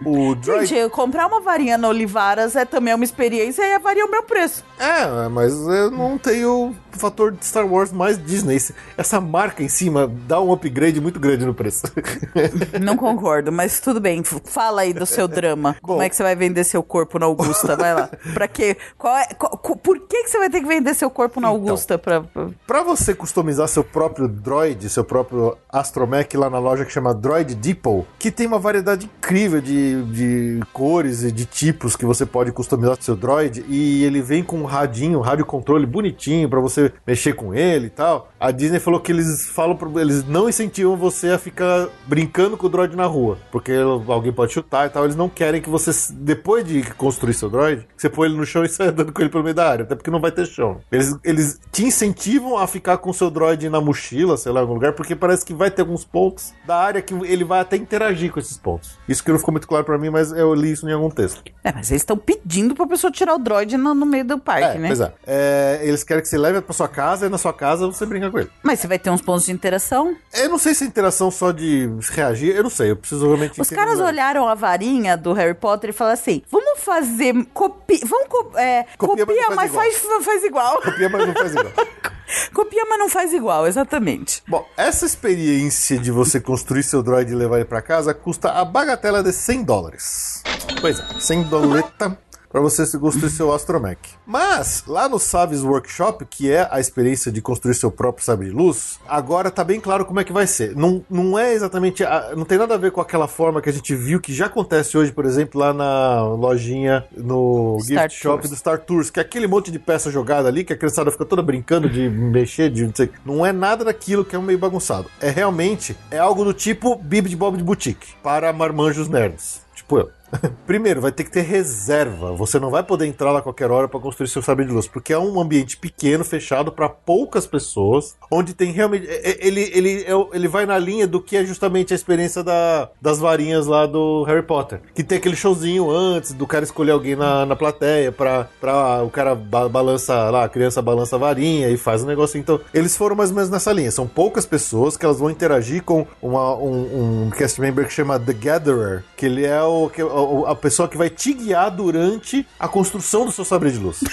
o, o Droid. Gente, comprar uma varinha na Olivaras é também uma experiência e varia o meu preço. É, mas eu não tenho o fator de Star Wars mais Disney. Essa marca em cima dá um upgrade muito grande no preço. Não concordo, mas tudo bem. Fala aí do seu drama. Como Bom. é que você vai vender seu corpo na Augusta? Vai lá. Pra quê? Qual é, qual- por que, que você vai ter que vender seu corpo na Então. Augusta? Pra, pra- Pra você customizar seu próprio droid, seu próprio astromech lá na loja que chama Droid Depot, que tem uma variedade incrível de, de cores e de tipos que você pode customizar seu droid, e ele vem com um radinho, um rádio controle bonitinho pra você mexer com ele e tal. A Disney falou que eles falam, pro- eles não incentivam você a ficar brincando com o droid na rua, porque alguém pode chutar e tal. Eles não querem que você, depois de construir seu droid, você põe ele no chão e saia andando com ele pelo meio da área, até porque não vai ter chão. Eles, eles te incentivam a ficar com seu droid na mochila, sei lá, em algum lugar, porque parece que vai ter alguns pontos da área que ele vai até interagir com esses pontos. Isso que não ficou muito claro pra mim, mas eu li isso em algum texto. É, mas eles estão pedindo pra pessoa tirar o droid no, no meio do parque, É, né? pois é. É, Eles querem que você leve pra sua casa e na sua casa você brinca com ele. Mas você vai ter uns pontos de interação. Eu não sei se é interação só de reagir, eu não sei, eu preciso realmente Os caras olharam a varinha do Harry Potter e falaram assim: vamos fazer. Copi vamos co é, Copia, copia, mas faz faz, faz igual. Copia, mas não faz igual. copia, mas não faz igual, exatamente. Bom, essa experiência de você construir seu droid e levar ele pra casa custa a bagatela de 100 dólares. Pois é, 100 doleta para você construir seu Astromech. Mas, lá no Saves Workshop, que é a experiência de construir seu próprio sabre de luz, agora tá bem claro como é que vai ser. Não, não é exatamente. a- não tem nada a ver com aquela forma que a gente viu que já acontece hoje, por exemplo, lá na lojinha no Star Gift Shop Tours. do Star Tours, que é aquele monte de peça jogada ali, que a criançada fica toda brincando de mexer, de não sei. Não é nada daquilo que é um meio bagunçado. É realmente é algo do tipo Bib de Bob de Boutique para marmanjos nerds. Tipo eu. Primeiro, vai ter que ter reserva. Você não vai poder entrar lá a qualquer hora para construir seu sabre de luz, porque é um ambiente pequeno, fechado para poucas pessoas, onde tem realmente ele ele é ele vai na linha do que é justamente a experiência da- das varinhas lá do Harry Potter, que tem aquele showzinho antes do cara escolher alguém na, na plateia para para o cara ba- balança lá, a criança balança a varinha e faz o negócio. Então, eles foram mais ou menos nessa linha. São poucas pessoas que elas vão interagir com uma, um, um cast member que chama The Gatherer, que ele é o, que- a pessoa que vai te guiar durante a construção do seu sabre de luz.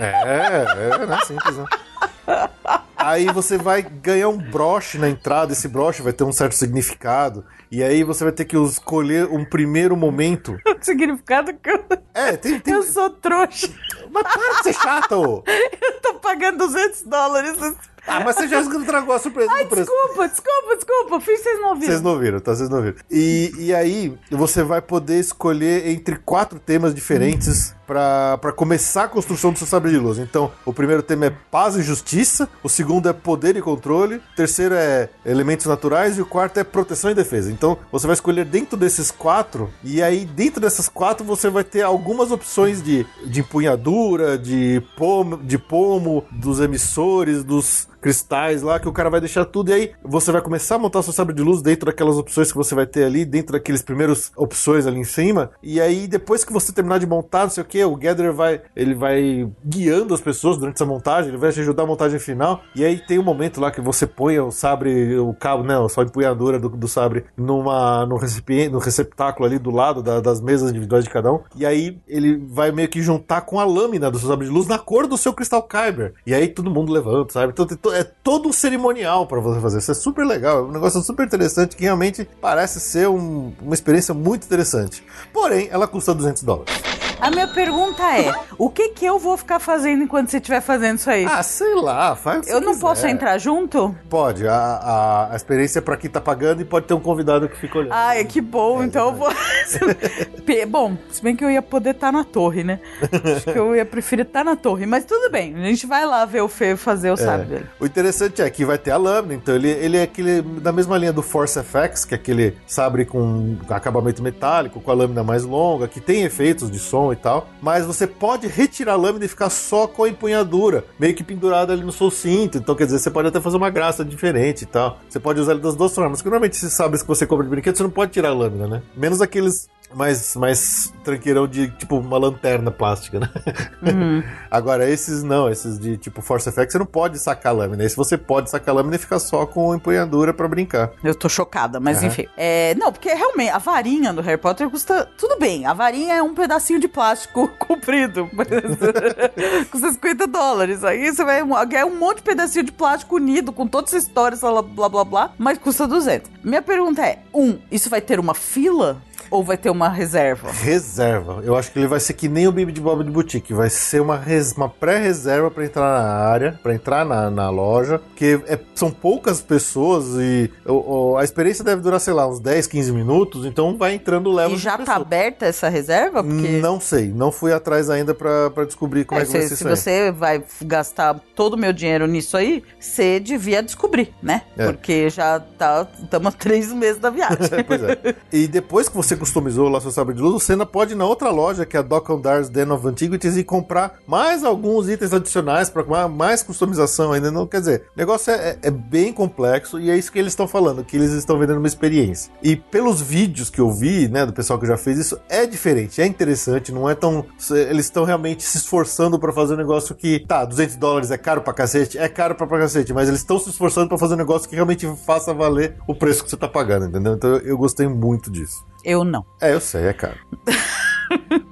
É, é, né? Simples, né? Aí você vai ganhar um broche na entrada, esse broche vai ter um certo significado, e aí você vai ter que escolher um primeiro momento. O significado que eu, É, tem. tem... eu sou trouxa. Mas para de ser chato! Eu tô pagando 200 dólares. Ah, mas você já entregou a surpresa Ai, do preço. desculpa, desculpa, desculpa. Fiz vocês não ouviram. Vocês não viram, tá? Vocês não viram. E, e aí, você vai poder escolher entre quatro temas diferentes pra pra começar a construção do seu sabre de luz. Então, o primeiro tema é paz e justiça, o segundo é poder e controle, o terceiro é elementos naturais e o quarto é proteção e defesa. Então, você vai escolher dentro desses quatro, e aí, dentro dessas quatro, você vai ter algumas opções de, de empunhadura, de pomo, de pomo, dos emissores, dos cristais lá, que o cara vai deixar tudo, e aí você vai começar a montar seu sabre de luz dentro daquelas opções que você vai ter ali, dentro daqueles primeiros opções ali em cima, e aí depois que você terminar de montar, não sei o que, o Gatherer vai, ele vai guiando as pessoas durante essa montagem, ele vai te ajudar a montagem final, e aí tem um momento lá que você põe o sabre, o cabo, né, só empunhadura do, do sabre numa, no recipiente, no receptáculo ali do lado da- das mesas individuais de cada um, e aí ele vai meio que juntar com a lâmina do seu sabre de luz na cor do seu cristal Kyber, e aí todo mundo levanta, sabe? Então tem é todo um cerimonial pra você fazer, isso é super legal, é um negócio super interessante que realmente parece ser um- uma experiência muito interessante. Porém, ela custa 200 dólares. A minha pergunta é: o que que eu vou ficar fazendo enquanto você estiver fazendo isso aí? Ah, sei lá, faz eu não quiser. posso entrar junto? Pode, a, a, a experiência é pra quem tá pagando e pode ter um convidado que fica olhando. Ai, que bom, É, então eu vou. Bom, se bem que eu ia poder estar na torre, né? Acho que eu ia preferir estar na torre, mas tudo bem, a gente vai lá ver o Fê fazer o sabre dele. O interessante é que vai ter a lâmina, então ele, ele é aquele da mesma linha do Force FX, que é aquele sabre com acabamento metálico, com a lâmina mais longa, que tem efeitos de som e tal, mas você pode retirar a lâmina e ficar só com a empunhadura, meio que pendurada ali no seu cinto, então quer dizer, você pode até fazer uma graça diferente e tal. Você pode usar ele das duas formas, porque normalmente esses sabres que você compra de brinquedo, você não pode tirar a lâmina, né? Menos aqueles mais, mais tranqueirão de tipo uma lanterna plástica, né? Agora, esses não, esses de tipo Force Effects, você não pode sacar a lâmina. Esse você pode sacar a lâmina e ficar só com empunhadura pra brincar. Eu tô chocada, mas Aham. enfim. É, não, porque realmente a varinha do Harry Potter custa. Tudo bem, a varinha é um pedacinho de plástico comprido. mas- custa 50 dólares. Aí você vai ganhar um monte de pedacinho de plástico unido com todas as histórias, blá blá blá blá, mas custa 200. Minha pergunta é: um, isso vai ter uma fila? Ou vai ter uma reserva? Reserva. Eu acho que ele vai ser que nem o Bibi de Bob de Boutique. Vai ser uma, res- uma pré-reserva pra entrar na área, pra entrar na, na loja. Porque é- são poucas pessoas e o- o- a experiência deve durar, sei lá, uns 10, 15 minutos. Então vai entrando leva E já tá aberta essa reserva? Porque Não sei. Não fui atrás ainda pra descobrir como é, É, que vai se, ser se você vai gastar todo o meu dinheiro nisso aí, você devia descobrir, né? É. Porque já tá. Estamos três meses da viagem. pois é. E depois que você customizou lá seu sabre de luz, você ainda pode ir na outra loja, que é a Dock and Dar's Den of Antiquities, e comprar mais alguns itens adicionais para mais customização ainda. Não quer dizer, o negócio é, é- é bem complexo e é isso que eles estão falando, que eles estão vendendo uma experiência. E pelos vídeos que eu vi, né, do pessoal que já fez isso, é diferente, é interessante, não é tão. Eles estão realmente se esforçando para fazer um negócio que, tá, 200 dólares é caro pra cacete, é caro pra, pra cacete, mas eles estão se esforçando para fazer um negócio que realmente faça valer o preço que você tá pagando, entendeu? Então eu gostei muito disso. Eu não. É, eu sei, é caro.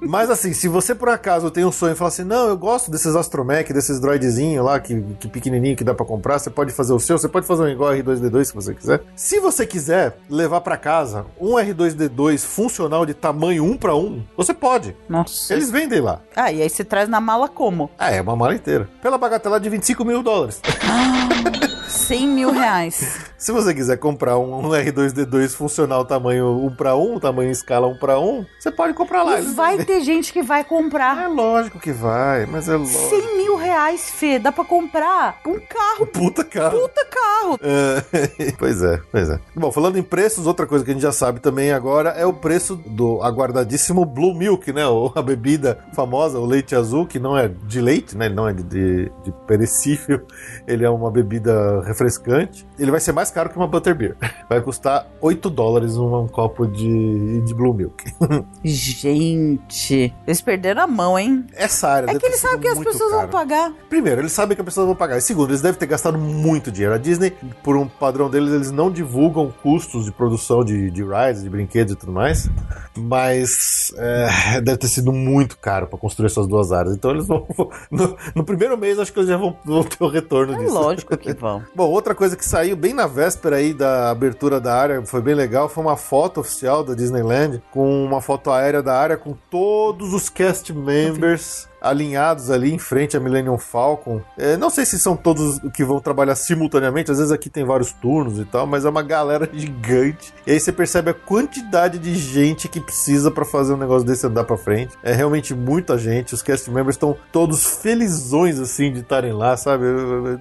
Mas assim, se você por acaso tem um sonho e fala assim, não, eu gosto desses astromech, desses droidzinhos lá, que, que pequenininho que dá pra comprar, você pode fazer o seu, você pode fazer um igual R2D2 se você quiser. Se você quiser levar pra casa um R2D2 funcional de tamanho 1 para 1, você pode. Nossa. Eles vendem lá. Ah, e aí você traz na mala como? Ah, é uma mala inteira. Pela bagatela de 25 mil dólares. 100 mil reais. Se você quiser comprar um, um R2D2 funcional tamanho 1 para 1, tamanho escala 1 para 1, você pode comprar lá. E vai ter gente que vai comprar. É lógico que vai, mas é lógico. 100 mil reais, Fê. Dá pra comprar um carro. Puta cara. Puta carro. É, pois é, pois é. Bom, falando em preços, outra coisa que a gente já sabe também agora é o preço do aguardadíssimo Blue Milk, né? Ou a bebida famosa, o leite azul, que não é de leite, né? Ele não é de, de, de perecível, ele é uma bebida refrescante. Ele vai ser mais caro que uma Butterbeer. Vai custar 8 dólares um, um copo de, de Blue Milk. Gente, eles perderam a mão, hein? Essa área É que eles sabem que as pessoas vão cara. pagar. Primeiro, eles sabem que as pessoas vão pagar. E segundo, eles devem ter gastado muito dinheiro. A Disney, por um padrão deles, eles não divulgam custos de produção de, de rides, de brinquedos e tudo mais. Mas é, deve ter sido muito caro para construir essas duas áreas. Então eles vão. No, no primeiro mês, acho que eles já vão, vão ter o retorno É disso. lógico que vão. Bom, outra coisa que saiu bem na véspera aí da abertura da área, foi bem legal, foi uma foto oficial da Disneyland, com uma foto aérea da área com todos os cast members alinhados ali em frente à Millennium Falcon. É, não sei se são todos que vão trabalhar simultaneamente, às vezes aqui tem vários turnos e tal, mas é uma galera gigante. E aí você percebe a quantidade de gente que precisa para fazer um negócio desse andar para frente. É realmente muita gente, os cast members estão todos felizões assim de estarem lá, sabe?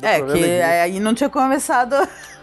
É, que aí não tinha começado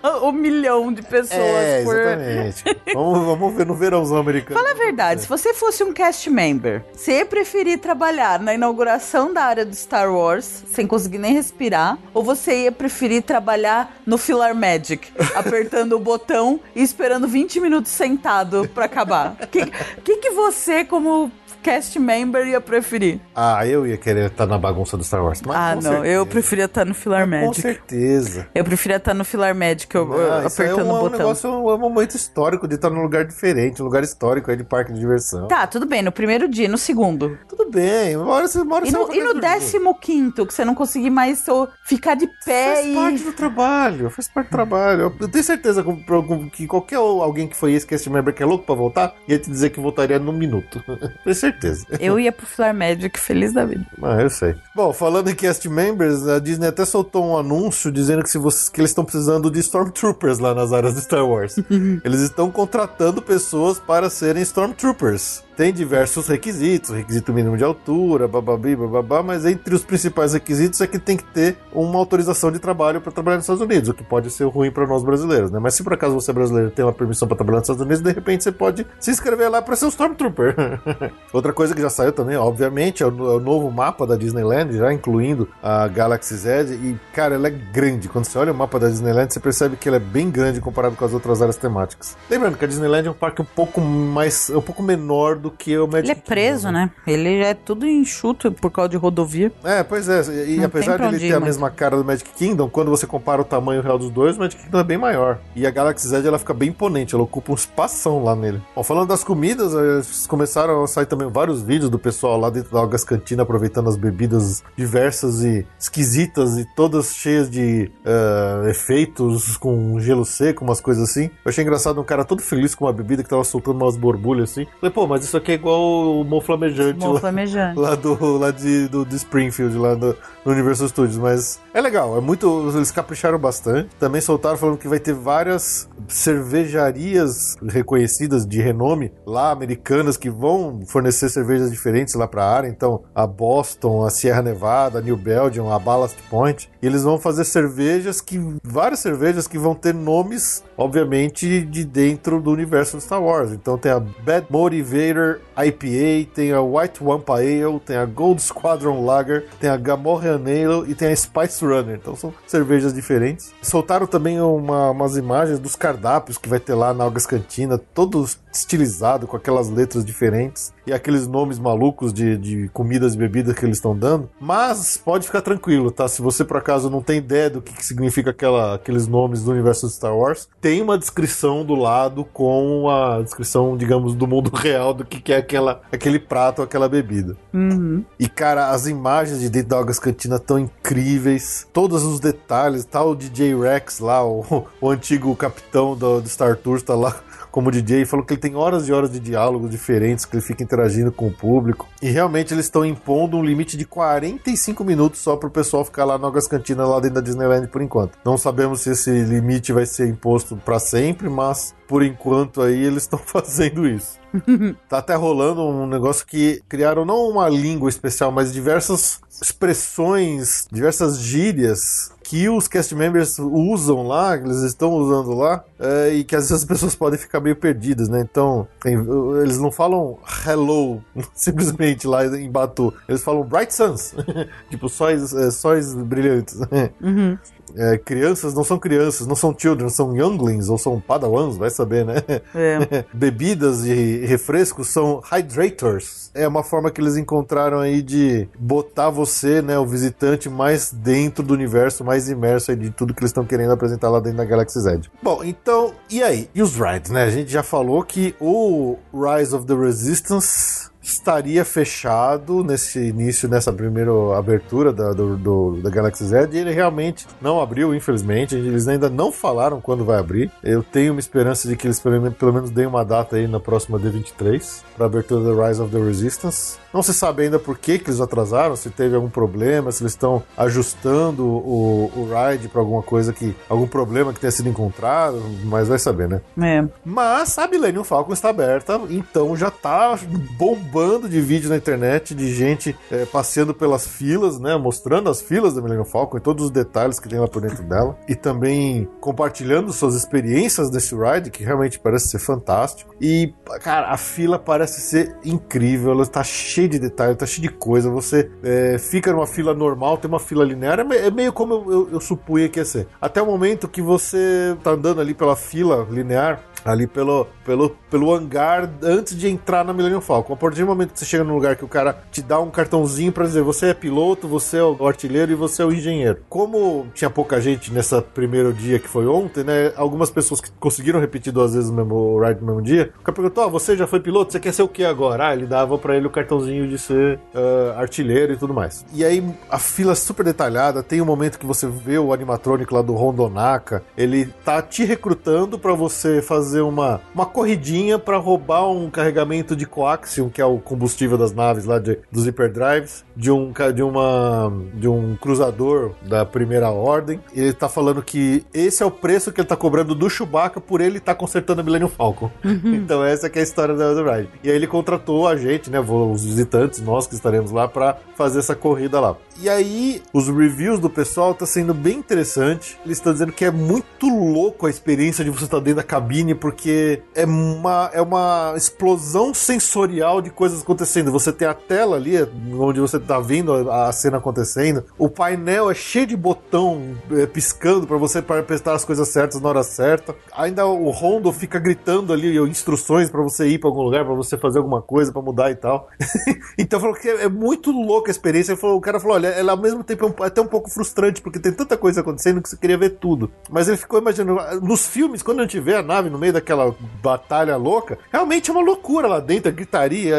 o milhão de pessoas É, por. exatamente. vamos, vamos ver no verãozão americano. Fala a verdade, se você fosse um cast member, você ia preferir trabalhar na inauguração da área do Star Wars, sem conseguir nem respirar, ou você ia preferir trabalhar no Filar Magic, apertando o botão e esperando 20 minutos sentado pra acabar? O que, que, que você, como cast member, ia preferir? Ah, eu ia querer estar na bagunça do Star Wars. Mas ah, com não, eu certeza. preferia estar no Filar Com Magic. certeza. Eu preferia estar no Filar Magic, eu, eu Ah, aí é apertando um, o é um botão. negócio, é um momento histórico de estar num lugar diferente, um lugar histórico aí de parque de diversão. Tá, tudo bem, no primeiro dia, no segundo. Tudo bem, uma hora você, uma hora E no, e no décimo quinto, que você não conseguir mais ficar de pé Faz e. parte do trabalho, faz parte do trabalho. Eu tenho certeza com- com- que qualquer alguém que foi esse cast member que é louco pra voltar, ia te dizer que voltaria num minuto. tenho certeza. Eu ia pro Filar Magic feliz da vida. Ah, eu sei. Bom, falando em cast members, a Disney até soltou um anúncio dizendo que, se vocês, que eles estão precisando de Stormtroopers lá nas áreas de Star Wars. eles estão contratando pessoas para serem Stormtroopers. Tem diversos requisitos, requisito mínimo de altura, bababi, bababá, mas entre os principais requisitos é que tem que ter uma autorização de trabalho para trabalhar nos Estados Unidos, o que pode ser ruim para nós brasileiros, né? Mas se por acaso você é brasileiro e tem uma permissão para trabalhar nos Estados Unidos, de repente você pode se inscrever lá para ser um Stormtrooper. Outra coisa que já saiu também, obviamente, é o, é o novo mapa da Disneyland, já incluindo a Galaxy Z. E, cara, ela é grande. Quando você olha o mapa da Disneyland, você percebe que ela é bem grande comparado com as outras áreas temáticas. Lembrando que a Disneyland é um parque um pouco mais. um pouco menor do que o Magic Ele é preso, Kingdom, né? Ele já é tudo enxuto por causa de rodovia. É, pois é. E Não apesar dele onde ter ir a muito. mesma cara do Magic Kingdom, quando você compara o tamanho real dos dois, o Magic Kingdom é bem maior. E a Galaxy Z ela fica bem imponente, ela ocupa um espação lá nele. Bom, falando das comidas, eles começaram a sair também vários vídeos do pessoal lá dentro da Algas Cantina aproveitando as bebidas diversas e esquisitas e todas cheias de eh, efeitos com gelo seco, umas coisas assim. Eu achei engraçado um cara todo feliz com uma bebida que tava soltando umas borbulhas assim. Falei, pô, mas isso aqui é igual o Mon Flamejante lá flamejante. lá do lá de, do, de Springfield, lá no, no Universal Studios. Mas é legal, é muito. Eles capricharam bastante. Também soltaram falando que vai ter várias cervejarias reconhecidas de renome lá, americanas, que vão fornecer cervejas diferentes lá pra área. Então, a Boston, a Sierra Nevada, a New Belgium, a Ballast Point. E eles vão fazer cervejas que. várias cervejas que vão ter nomes, obviamente, de dentro do universo do Star Wars. Então tem a Bad Motivator IPA, tem a White Wampa Ale, tem a Gold Squadron Lager, tem a Gamorrean Ale e tem a Spice Runner. Então são cervejas diferentes. Soltaram também uma- umas imagens dos cardápios que vai ter lá na Algas Cantina, todo estilizado, com aquelas letras diferentes e aqueles nomes malucos de, de comidas e bebidas que eles estão dando. Mas pode ficar tranquilo, tá? Se você por acaso não tem ideia do que, que significa aquela, aqueles nomes do universo de Star Wars, tem uma descrição do lado com a descrição, digamos, do mundo real do que, que é aquela, aquele prato, aquela bebida. Uhum. E, cara, as imagens de da Algas Cantina tão incríveis. Todos os detalhes, tal o DJ Rex lá, o, o antigo capitão do, do Star Tours, tá lá como DJ, falou que ele tem horas e horas de diálogos diferentes, que ele fica interagindo com o público. E realmente eles estão impondo um limite de 45 minutos só pro pessoal ficar lá no Algas Cantina, lá dentro da Disneyland por enquanto. Não sabemos se esse limite vai ser imposto para sempre, mas por enquanto aí eles estão fazendo isso. Tá até rolando um negócio que criaram não uma língua especial, mas diversas expressões, diversas gírias que os cast members usam lá, que eles estão usando lá, é, e que às vezes as pessoas podem ficar meio perdidas, né? Então, tem- eles não falam hello simplesmente lá em Batu, eles falam bright suns, tipo sóis, é, sóis brilhantes. Uhum. É, crianças não são crianças, não são children, são younglings ou são padawans, vai saber, né? É. Bebidas e refrescos são hydrators. É uma forma que eles encontraram aí de botar você, né, o visitante, mais dentro do universo, mais imerso aí de tudo que eles estão querendo apresentar lá dentro da Galaxy Z. Bom, então, e aí? E os rides, né? A gente já falou que o Rise of the Resistance estaria fechado nesse início, nessa primeira abertura da, do, do- da Galaxy Z, e ele realmente não abriu, infelizmente. Eles ainda não falaram quando vai abrir. Eu tenho uma esperança de que eles pelo menos, deem uma data aí na próxima D23 para abertura da Rise of the Resistance. Não se sabe ainda por que, que eles atrasaram, se teve algum problema, se eles estão ajustando o, o ride para alguma coisa que. algum problema que tenha sido encontrado, mas vai saber, né? É. Mas a Millennium Falcon está aberta, então já tá bombando de vídeo na internet de gente é, passeando pelas filas, né? Mostrando as filas da Millennium Falcon e todos os detalhes que tem lá por dentro dela. E também compartilhando suas experiências desse ride, que realmente parece ser fantástico. E, cara, a fila parece ser incrível, ela tá cheia de detalhes, tá cheia de coisa. Você é, fica numa fila normal, tem uma fila linear, é é meio como eu, eu, eu supunha que ia ser. Até o momento que você tá andando ali pela fila linear, ali pelo, pelo, pelo hangar antes de entrar na Millennium Falcon. A partir do momento que você chega num lugar que o cara te dá um cartãozinho pra dizer você é piloto, você é o artilheiro e você é o engenheiro. Como tinha pouca gente nessa primeiro dia que foi ontem, né? Algumas pessoas que conseguiram repetir duas vezes o mesmo ride no mesmo dia, o cara perguntou: ah, você já foi piloto? Você quer ser o que agora? Ah, ele dava pra ele o cartãozinho de ser ah, artilheiro e tudo mais. E aí a fila é super detalhada, tem um momento que você vê o animatrônico lá do Rondonaka, ele tá te recrutando pra você fazer uma, uma corridinha pra roubar um carregamento de coaxium, que é o combustível das naves lá de, dos hyperdrives, de um de uma de um cruzador da primeira ordem. Ele tá falando que esse é o preço que ele tá cobrando do Chewbacca por ele estar consertando a Millennium Falcon. então essa que é a história da Ride. E aí ele contratou a gente, né, os visitantes, nós que estaremos lá pra fazer essa corrida lá. E aí, os reviews do pessoal tá sendo bem interessante. Eles estão dizendo que é muito louco a experiência de você estar dentro da cabine, porque é uma, é uma explosão sensorial de coisas acontecendo. Você tem a tela ali, onde você tá vendo a, cena acontecendo. O painel é cheio de botão é, piscando para você prestar as coisas certas na hora certa. Ainda o Rondo fica gritando ali instruções para você ir para algum lugar, para você fazer alguma coisa, para mudar e tal. então falou que é, é muito louca a experiência. O cara falou: olha, ela ao mesmo tempo é um, até um pouco frustrante, porque tem tanta coisa acontecendo que você queria ver tudo. Mas ele ficou imaginando, nos filmes, quando a gente vê a nave no meio daquela batalha louca, realmente é uma loucura lá dentro, é gritaria,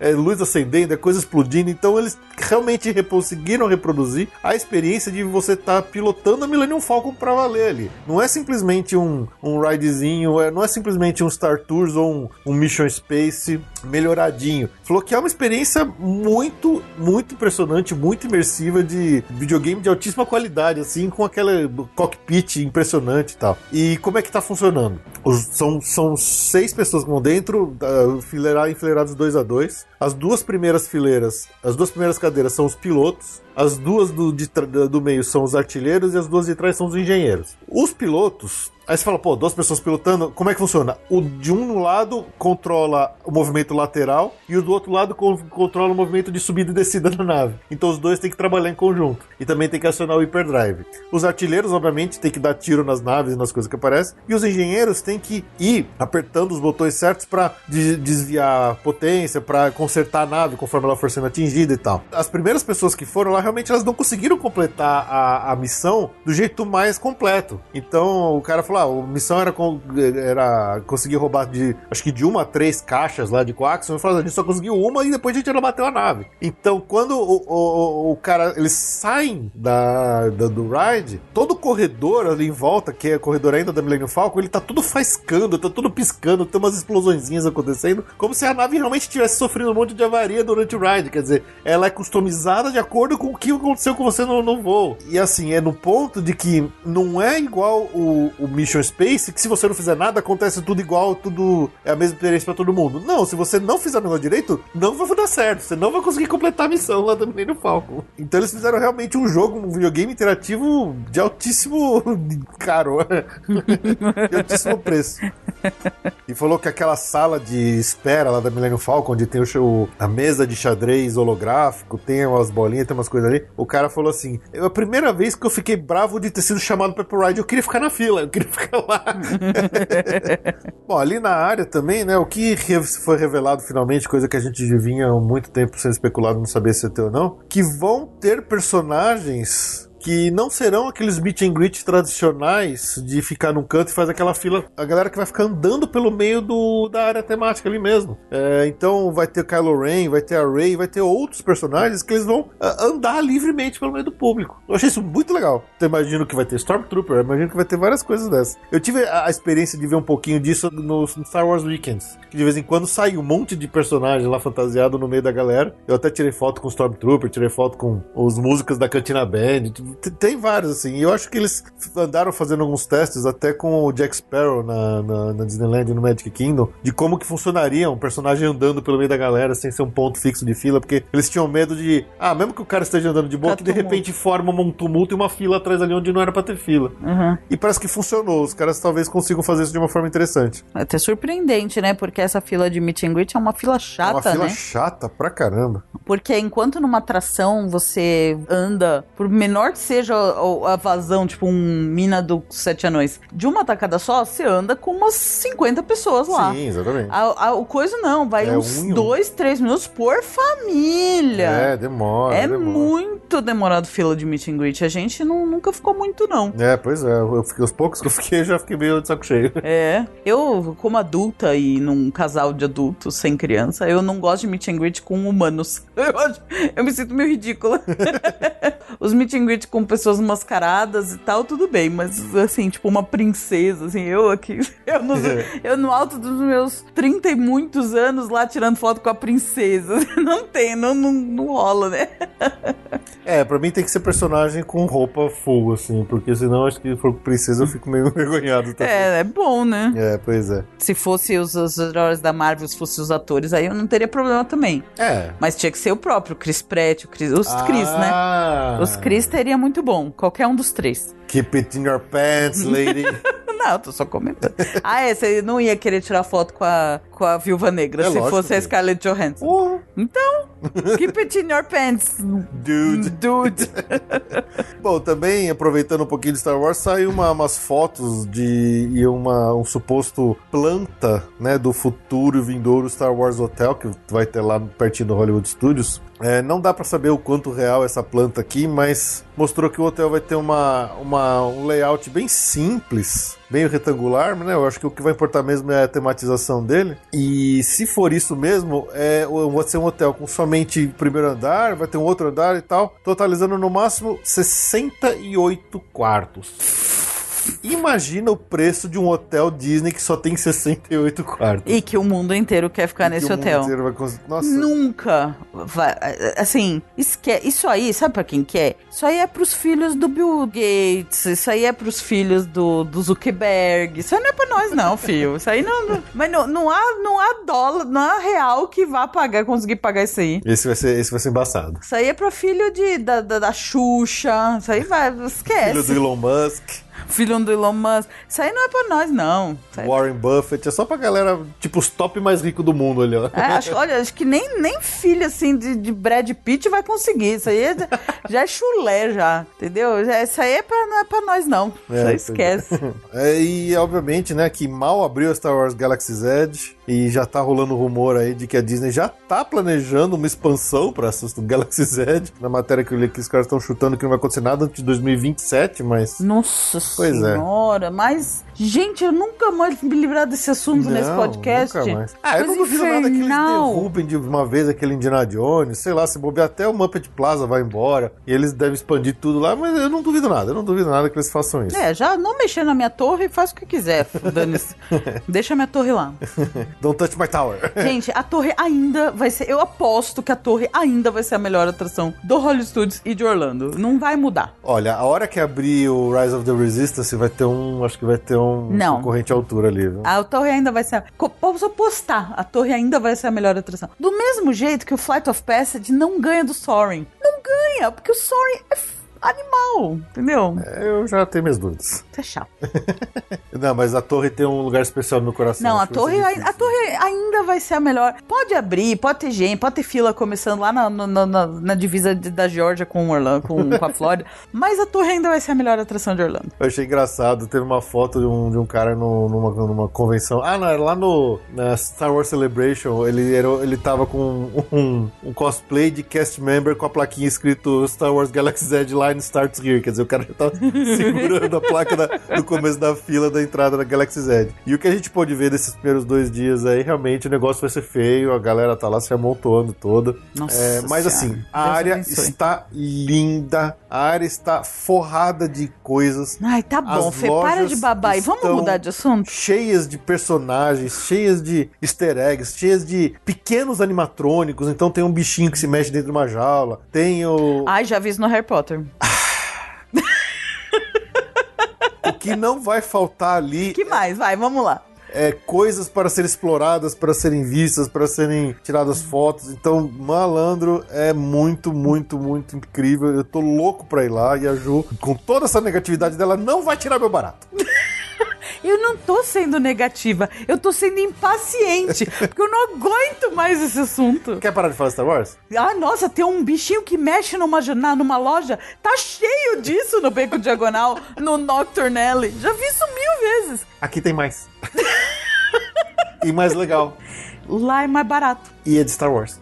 é, é luz acendendo, é coisa explodindo. Então eles realmente conseguiram reproduzir a experiência de você estar tá pilotando a Millennium Falcon pra valer ali. Não é simplesmente um, um ridezinho, é, não é simplesmente um Star Tours ou um, um Mission Space melhoradinho. Falou que é uma experiência muito, muito impressionante, muito imersiva de videogame de altíssima qualidade, assim, com aquela cockpit impressionante e tal. E como é que tá funcionando? Os, são, são seis pessoas que vão dentro, uh, enfileirados dois a dois. As duas primeiras fileiras, as duas primeiras cadeiras são os pilotos, as duas do, de, do meio são os artilheiros e as duas de trás são os engenheiros. Os pilotos Aí você fala, pô, duas pessoas pilotando, como é que funciona? O de um lado controla o movimento lateral e o do outro lado controla o movimento de subida e descida da nave. Então os dois têm que trabalhar em conjunto. E também tem que acionar o hyperdrive. Os artilheiros, obviamente, têm que dar tiro nas naves e nas coisas que aparecem. E os engenheiros têm que ir apertando os botões certos para desviar potência, para consertar a nave conforme ela for sendo atingida e tal. As primeiras pessoas que foram lá, realmente, elas não conseguiram completar a, a missão do jeito mais completo. Então o cara falou, lá, a missão era, era conseguir roubar de, acho que de uma a três caixas lá de coaxium. Eu falei, a gente só conseguiu uma e depois a gente não bateu a nave. Então, quando o, o, o cara, eles saem da, da, do ride, todo o corredor ali em volta, que é o corredor ainda da Millennium Falcon, ele tá tudo faiscando, tá tudo piscando, tem umas explosõezinhas acontecendo, como se a nave realmente tivesse sofrido monte de avaria durante o ride. Quer dizer, ela é customizada de acordo com o que aconteceu com você no, no voo. E assim, é no ponto de que não é igual o, o Mission Space que se você não fizer nada, acontece tudo igual, tudo é a mesma experiência pra todo mundo. Não, se você não fizer o negócio direito, não vai dar certo. Você não vai conseguir completar a missão lá também no Falcon. Então eles fizeram realmente um jogo, um videogame interativo de altíssimo caro. de altíssimo preço. E falou que aquela sala de espera lá da Millennium Falcon, onde tem o, a mesa de xadrez holográfico, tem umas bolinhas, tem umas coisas ali. O cara falou assim: é a primeira vez que eu fiquei bravo de ter sido chamado pra Apple Ride, eu queria ficar na fila, eu queria fica lá. Bom, ali na área também, né? O que foi revelado finalmente, coisa que a gente vinha há muito tempo sendo especulado, não sabia se é teu ou não, que vão ter personagens que não serão aqueles meet and greet tradicionais de ficar num canto e fazer aquela fila. A galera que vai ficar andando pelo meio do, da área temática ali mesmo. É, então vai ter Kylo Ren, vai ter a Rey, vai ter outros personagens que eles vão uh, andar livremente pelo meio do público. Eu achei isso muito legal. Eu imagino que vai ter Stormtrooper, imagino que vai ter várias coisas dessas. Eu tive a, experiência de ver um pouquinho disso no, Star Wars Weekends, que de vez em quando sai um monte de personagens lá fantasiado no meio da galera. Eu até tirei foto com Stormtrooper, tirei foto com os músicas da Cantina Band, tem vários, assim. E eu acho que eles andaram fazendo alguns testes até com o Jack Sparrow na, na, na Disneyland no Magic Kingdom, de como que funcionaria um personagem andando pelo meio da galera sem ser um ponto fixo de fila, porque eles tinham medo de, ah, mesmo que o cara esteja andando de boa, tá que de repente forma um tumulto e uma fila atrás ali onde não era pra ter fila. Uhum. E parece que funcionou. Os caras talvez consigam fazer isso de uma forma interessante. É até surpreendente, né? Porque essa fila de meet and greet é uma fila chata? É uma fila né? chata pra caramba. Porque enquanto numa atração você anda, por menor que seja a, a vazão, tipo um mina do Sete Anões, de uma tacada só, você anda com umas 50 pessoas lá. Sim, exatamente. A, a, o coisa não, vai é uns um dois, três minutos por família. É, demora. É demora. muito demorado fila de meet and greet. A gente não, nunca ficou muito, não. É, pois é. Eu fiquei, os poucos que eu fiquei, já fiquei meio de saco cheio. É. Eu, como adulta e num casal de adultos sem criança, eu não gosto de meet and greet com humanos. Eu, eu me sinto meio ridícula. Os meet and greet com pessoas mascaradas e tal, tudo bem, mas assim, tipo uma princesa, assim, eu aqui, eu no, eu no alto dos meus 30 e muitos anos lá tirando foto com a princesa. Não tem, não, não, não rola, né? É, pra mim tem que ser personagem com roupa full, assim, porque senão acho que se for princesa eu fico meio envergonhado também. É, é bom, né? É, pois é. Se fosse os, os heróis da Marvel, se fossem os atores, aí eu não teria problema também. É. Mas tinha que ser o próprio, Chris Pratt, o Chris, os Chris, né? Ah. Os Chris teria muito bom, qualquer um dos três. Keep it in your pants, lady. Não, eu tô só comentando. ah, é, você não ia querer tirar foto com a, com a Viúva Negra É se fosse a que- Scarlett Johansson. Porra, Então, keep it in your pants, dude. dude. Bom, também aproveitando um pouquinho de Star Wars, saiu uma- umas fotos de e uma, um suposto planta, né, do futuro vindouro Star Wars Hotel, que vai ter lá pertinho do Hollywood Studios. É, não dá pra saber o quanto real essa planta aqui, mas mostrou que o hotel vai ter uma, uma- um layout bem simples, bem retangular, né? Eu acho que o que vai importar mesmo é a tematização dele. E se for isso mesmo, é, vai ser um hotel com somente primeiro andar, vai ter um outro andar e tal, totalizando no máximo 68 quartos. Imagina o preço de um hotel Disney que só tem 68 quartos. E que o mundo inteiro quer ficar Que nesse o mundo hotel. inteiro vai cons- Nossa, Nunca vai. Assim, esque... isso aí, sabe pra quem quer? Isso aí é pros filhos do Bill Gates, isso aí é pros filhos do, do Zuckerberg. Isso aí não é pra nós, não, filho. Isso aí não. não- Mas não, não, há, não há dólar, não há real que vá pagar, conseguir pagar isso aí. esse vai ser, esse vai ser embaçado. Isso aí é pra filho de, da, da, da Xuxa. Isso aí vai, esquece. Filho do Elon Musk, Filho do Elon Musk. Isso aí não é pra nós, não. Aí- Warren Buffett, é só pra galera, tipo, os top mais ricos do mundo ali, ó. É, acho, olha, acho que nem, nem filho assim de, de Brad Pitt vai conseguir. Isso aí é- já é chulé, já. Entendeu? Já- Isso aí é pra, não é pra nós, não. É, Isso aí pois esquece. É, e obviamente, né, que mal abriu a Star Wars Galaxy's Edge e já tá rolando rumor aí de que a Disney já tá planejando uma expansão pra Galaxy's Edge. Na matéria que eu li aqui, os caras estão chutando que não vai acontecer nada antes de 2027, mas. Nossa Pois é. senhora, mas. Gente, eu nunca mais me livrar desse assunto nesse Não, podcast. nunca mais. Ah, eu não duvido nada que eles derrubem de uma vez aquele Indiana Jones, sei lá, se bobear até o Muppet Plaza vai embora e eles devem expandir tudo lá, mas eu não duvido nada, eu não duvido nada que eles façam isso. É, já não mexer na minha torre e faz o que quiser. dane-se. Deixa minha torre lá. Don't touch my tower. Gente, a torre ainda vai ser. Eu aposto que a torre ainda vai ser a melhor atração do Hollywood Studios e de Orlando. Não vai mudar. Olha, a hora que abrir o Rise of the Resistance vai ter um, acho que vai ter um Não. concorrente à altura ali, viu? A torre ainda vai ser. Posso apostar, a torre ainda vai ser a melhor atração. Do mesmo jeito que o Flight of Passage não ganha do Soaring. Não ganha, porque o Soaring é animal, entendeu? Eu já tenho minhas dúvidas. Isso é chato. Não, mas a torre tem um lugar especial no meu coração. Não, a torre, difícil. a torre ainda vai ser a melhor. Pode abrir, pode ter gente, pode ter fila começando lá na, na, na- na divisa de- da Georgia com Orlando, com, com a Flórida. Mas a torre ainda vai ser a melhor atração de Orlando. Eu achei engraçado, teve uma foto de um, de um cara no- numa, numa convenção. Ah, não, era lá no na Star Wars Celebration. Ele, era, ele tava com um, um cosplay de cast member com a plaquinha escrito Star Wars Galaxy's Edge Line Starts Here. Quer dizer, o cara já tava segurando a placa da, no começo da fila da entrada da Galaxy's Edge. E o que a gente pôde ver desses primeiros dois dias aí, realmente o negócio vai ser feio, a galera tá lá se amontoando toda. Nossa É, mas Senhora. assim, a Deus área abençoe. está linda, a área está forrada de coisas Ai, tá bom, Fê, para de babar e vamos mudar de assunto? cheias de personagens, cheias de easter eggs, cheias de pequenos animatrônicos. Então tem um bichinho que se mexe dentro de uma jaula, tem o. Ai, já vi isso no Harry Potter. O que não vai faltar ali que mais? Vai, vamos lá. é coisas para serem exploradas, para serem vistas, para serem tiradas fotos. Então, Malandro é muito, muito, muito incrível. Eu tô louco pra ir lá e a Ju, com toda essa negatividade dela, não vai tirar meu barato. Eu não tô sendo negativa, eu tô sendo impaciente, porque eu não aguento mais esse assunto. Quer parar de falar Star Wars? Ah, nossa, tem um bichinho que mexe numa, na- numa loja. Tá cheio disso no Beco Diagonal, no Nocturne Alley. Já vi isso mil vezes. Aqui tem mais. e mais legal. Lá é mais barato. E é de Star Wars.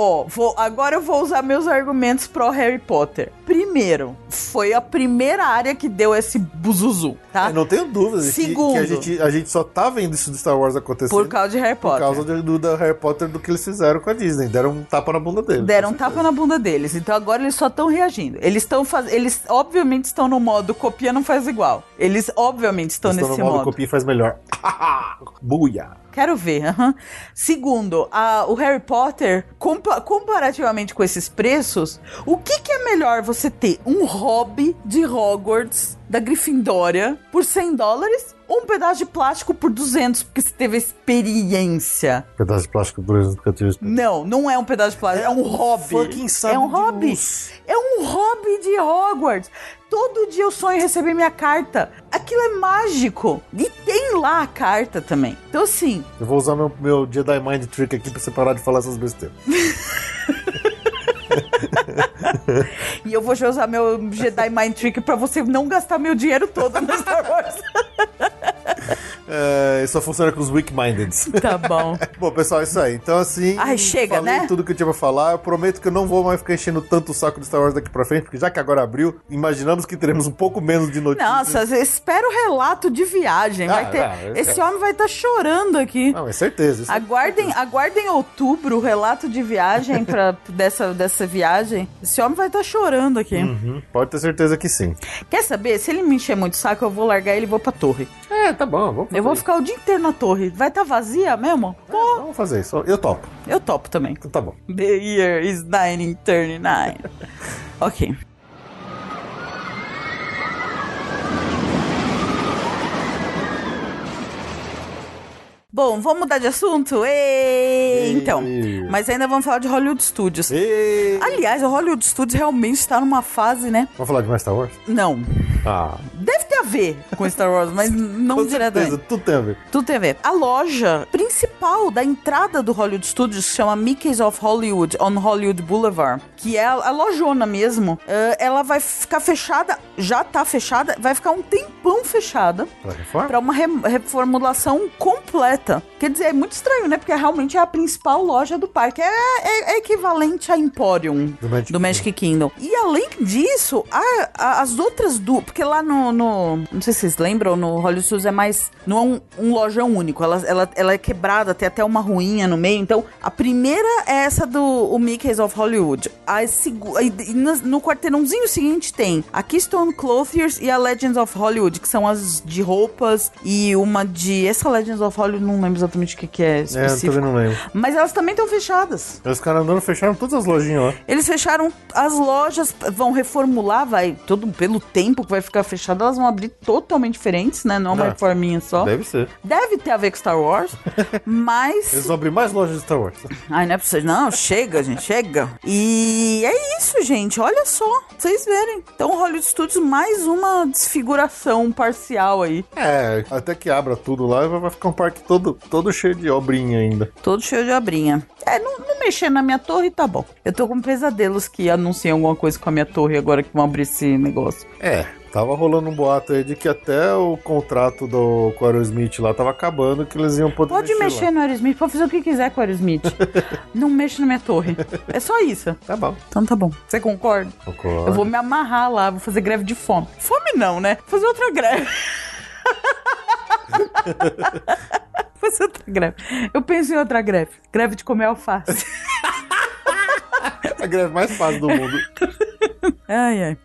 Ó, vou, agora eu vou usar meus argumentos pro Harry Potter. Primeiro, foi a primeira área que deu esse buzuzu, tá? Eu não tenho dúvidas de que- Segundo. que, a, gente, a gente só tá vendo isso do Star Wars acontecer Por causa de Harry por Potter. causa do, do- da Harry Potter do que eles fizeram com a Disney. Deram um tapa na bunda dele. Deram um tapa na bunda deles. Então agora eles só estão reagindo. Eles estão fazendo. Eles obviamente estão no modo copia não faz igual. Eles obviamente estão Eles nesse estão no modo modo. copia faz melhor. Buia! Quero ver. aham. Segundo, a- o Harry Potter, compa- comparativamente com esses preços, o que, que é melhor você ter? Um hobby de Hogwarts da Grifindória por 100 dólares ou um pedaço de plástico por 200 porque você teve experiência? Pedaço de plástico por exemplo, que eu tive. Não, não é um pedaço de plástico, é, um hobby. fucking sabre é um de hobby. luz. É um hobby de Hogwarts. Todo dia eu sonho em receber minha carta. Aquilo é mágico. E tem lá a carta também. Então, assim, Eu vou usar meu, meu Jedi Mind Trick aqui pra você parar de falar essas besteiras. e eu vou já usar meu Jedi Mind Trick pra você não gastar meu dinheiro todo no Star Wars. É, isso só funciona com os weak-minded. tá bom. Bom, pessoal, é isso aí. Então, assim. Ai, chega, falei né? tudo que eu tinha pra falar. Eu prometo que eu não vou mais ficar enchendo tanto o saco de Star Wars daqui pra frente, porque já que agora abriu, imaginamos que teremos um pouco menos de notícias. Nossa, espera o relato de viagem. Vai Ah, ter... ah, eu Esse homem vai estar chorando aqui. Não, é certeza. Isso Aguardem, aguardem outubro o relato de viagem pra, dessa, dessa viagem. Esse homem vai estar chorando aqui. Uhum, pode ter certeza que sim. Quer saber? Se ele me encher muito o saco, eu vou largar ele e vou pra torre. É, tá bom. Vamos fazer Eu vou isso. ficar o dia inteiro na torre. Vai estar vazia mesmo? Pô, Vamos fazer isso. Eu topo. eu topo também. Então tá bom. The year is 1939. ok. Bom, vamos mudar de assunto? Então, mas ainda vamos falar de Hollywood Studios. Aliás, o Hollywood Studios realmente está numa fase, né? Vamos falar de mais Star Wars? Não. Ah, Deve ter a ver com Star Wars, mas não com diretamente. certeza. Tudo tem a ver. Tudo tem a ver. A loja principal da entrada do Hollywood Studios se chama Mickey's of Hollywood on Hollywood Boulevard, que é a, lojona mesmo. Eh, ela vai ficar fechada, já tá fechada, vai ficar um tempão fechada Pra reforma? para uma re- reformulação completa. Quer dizer, é muito estranho, né? Porque realmente é a principal loja do parque. É, é- é equivalente a Emporium Do Magic do Magic Kingdom. E além disso, a- a- as outras duas. Porque lá no, no- Não sei se vocês lembram, no Hollywood Studios é mais. Não é um, um lojão único. Ela, ela, ela é quebrada, tem até uma ruinha no meio. Então, a primeira é essa do o Mickey's of Hollywood. A e- no, no quarteirãozinho seguinte tem a Keystone Clothiers e a Legends of Hollywood, que são as de roupas. E uma de. Essa Legends of Hollywood, não lembro exatamente o que, que é É, eu específico. também não lembro. Mas elas também estão fechadas. Os caras andando fecharam todas as lojinhas lá. Eles fecharam as lojas, vão reformular, vai, todo pelo tempo que vai ficar fechado, elas vão abrir totalmente diferentes, né? Não é uma É. reforminha só. Deve. Deve ser. ter a ver com Star Wars, mas. Eles vão abrir mais lojas de Star Wars. Ai, não é possível. Não, chega, gente, chega. E é isso, gente. Olha só, pra vocês verem. Então, Hollywood Studios, mais uma desfiguração parcial aí. É, até que abra tudo lá, vai ficar um parque todo, todo cheio de obrinha ainda. Todo cheio de abrinha. É, não, não mexer na minha torre, tá bom. Eu tô com pesadelos que anunciam alguma coisa com a minha torre agora que vão abrir esse negócio. É, tava rolando um boato aí de que até o contrato do com o Aerosmith lá tava acabando, que eles iam poder Pode mexer lá. no Aerosmith, pode fazer o que quiser com o Aerosmith. não mexa na minha torre. É só isso. Tá bom. Então tá bom. Você concorda? Concordo. Eu vou me amarrar lá, vou fazer greve de fome. Fome não, né? Vou fazer outra greve. Fazer outra greve. Eu penso em outra greve. Greve de comer alface. A greve mais fácil do mundo. Ai, ai.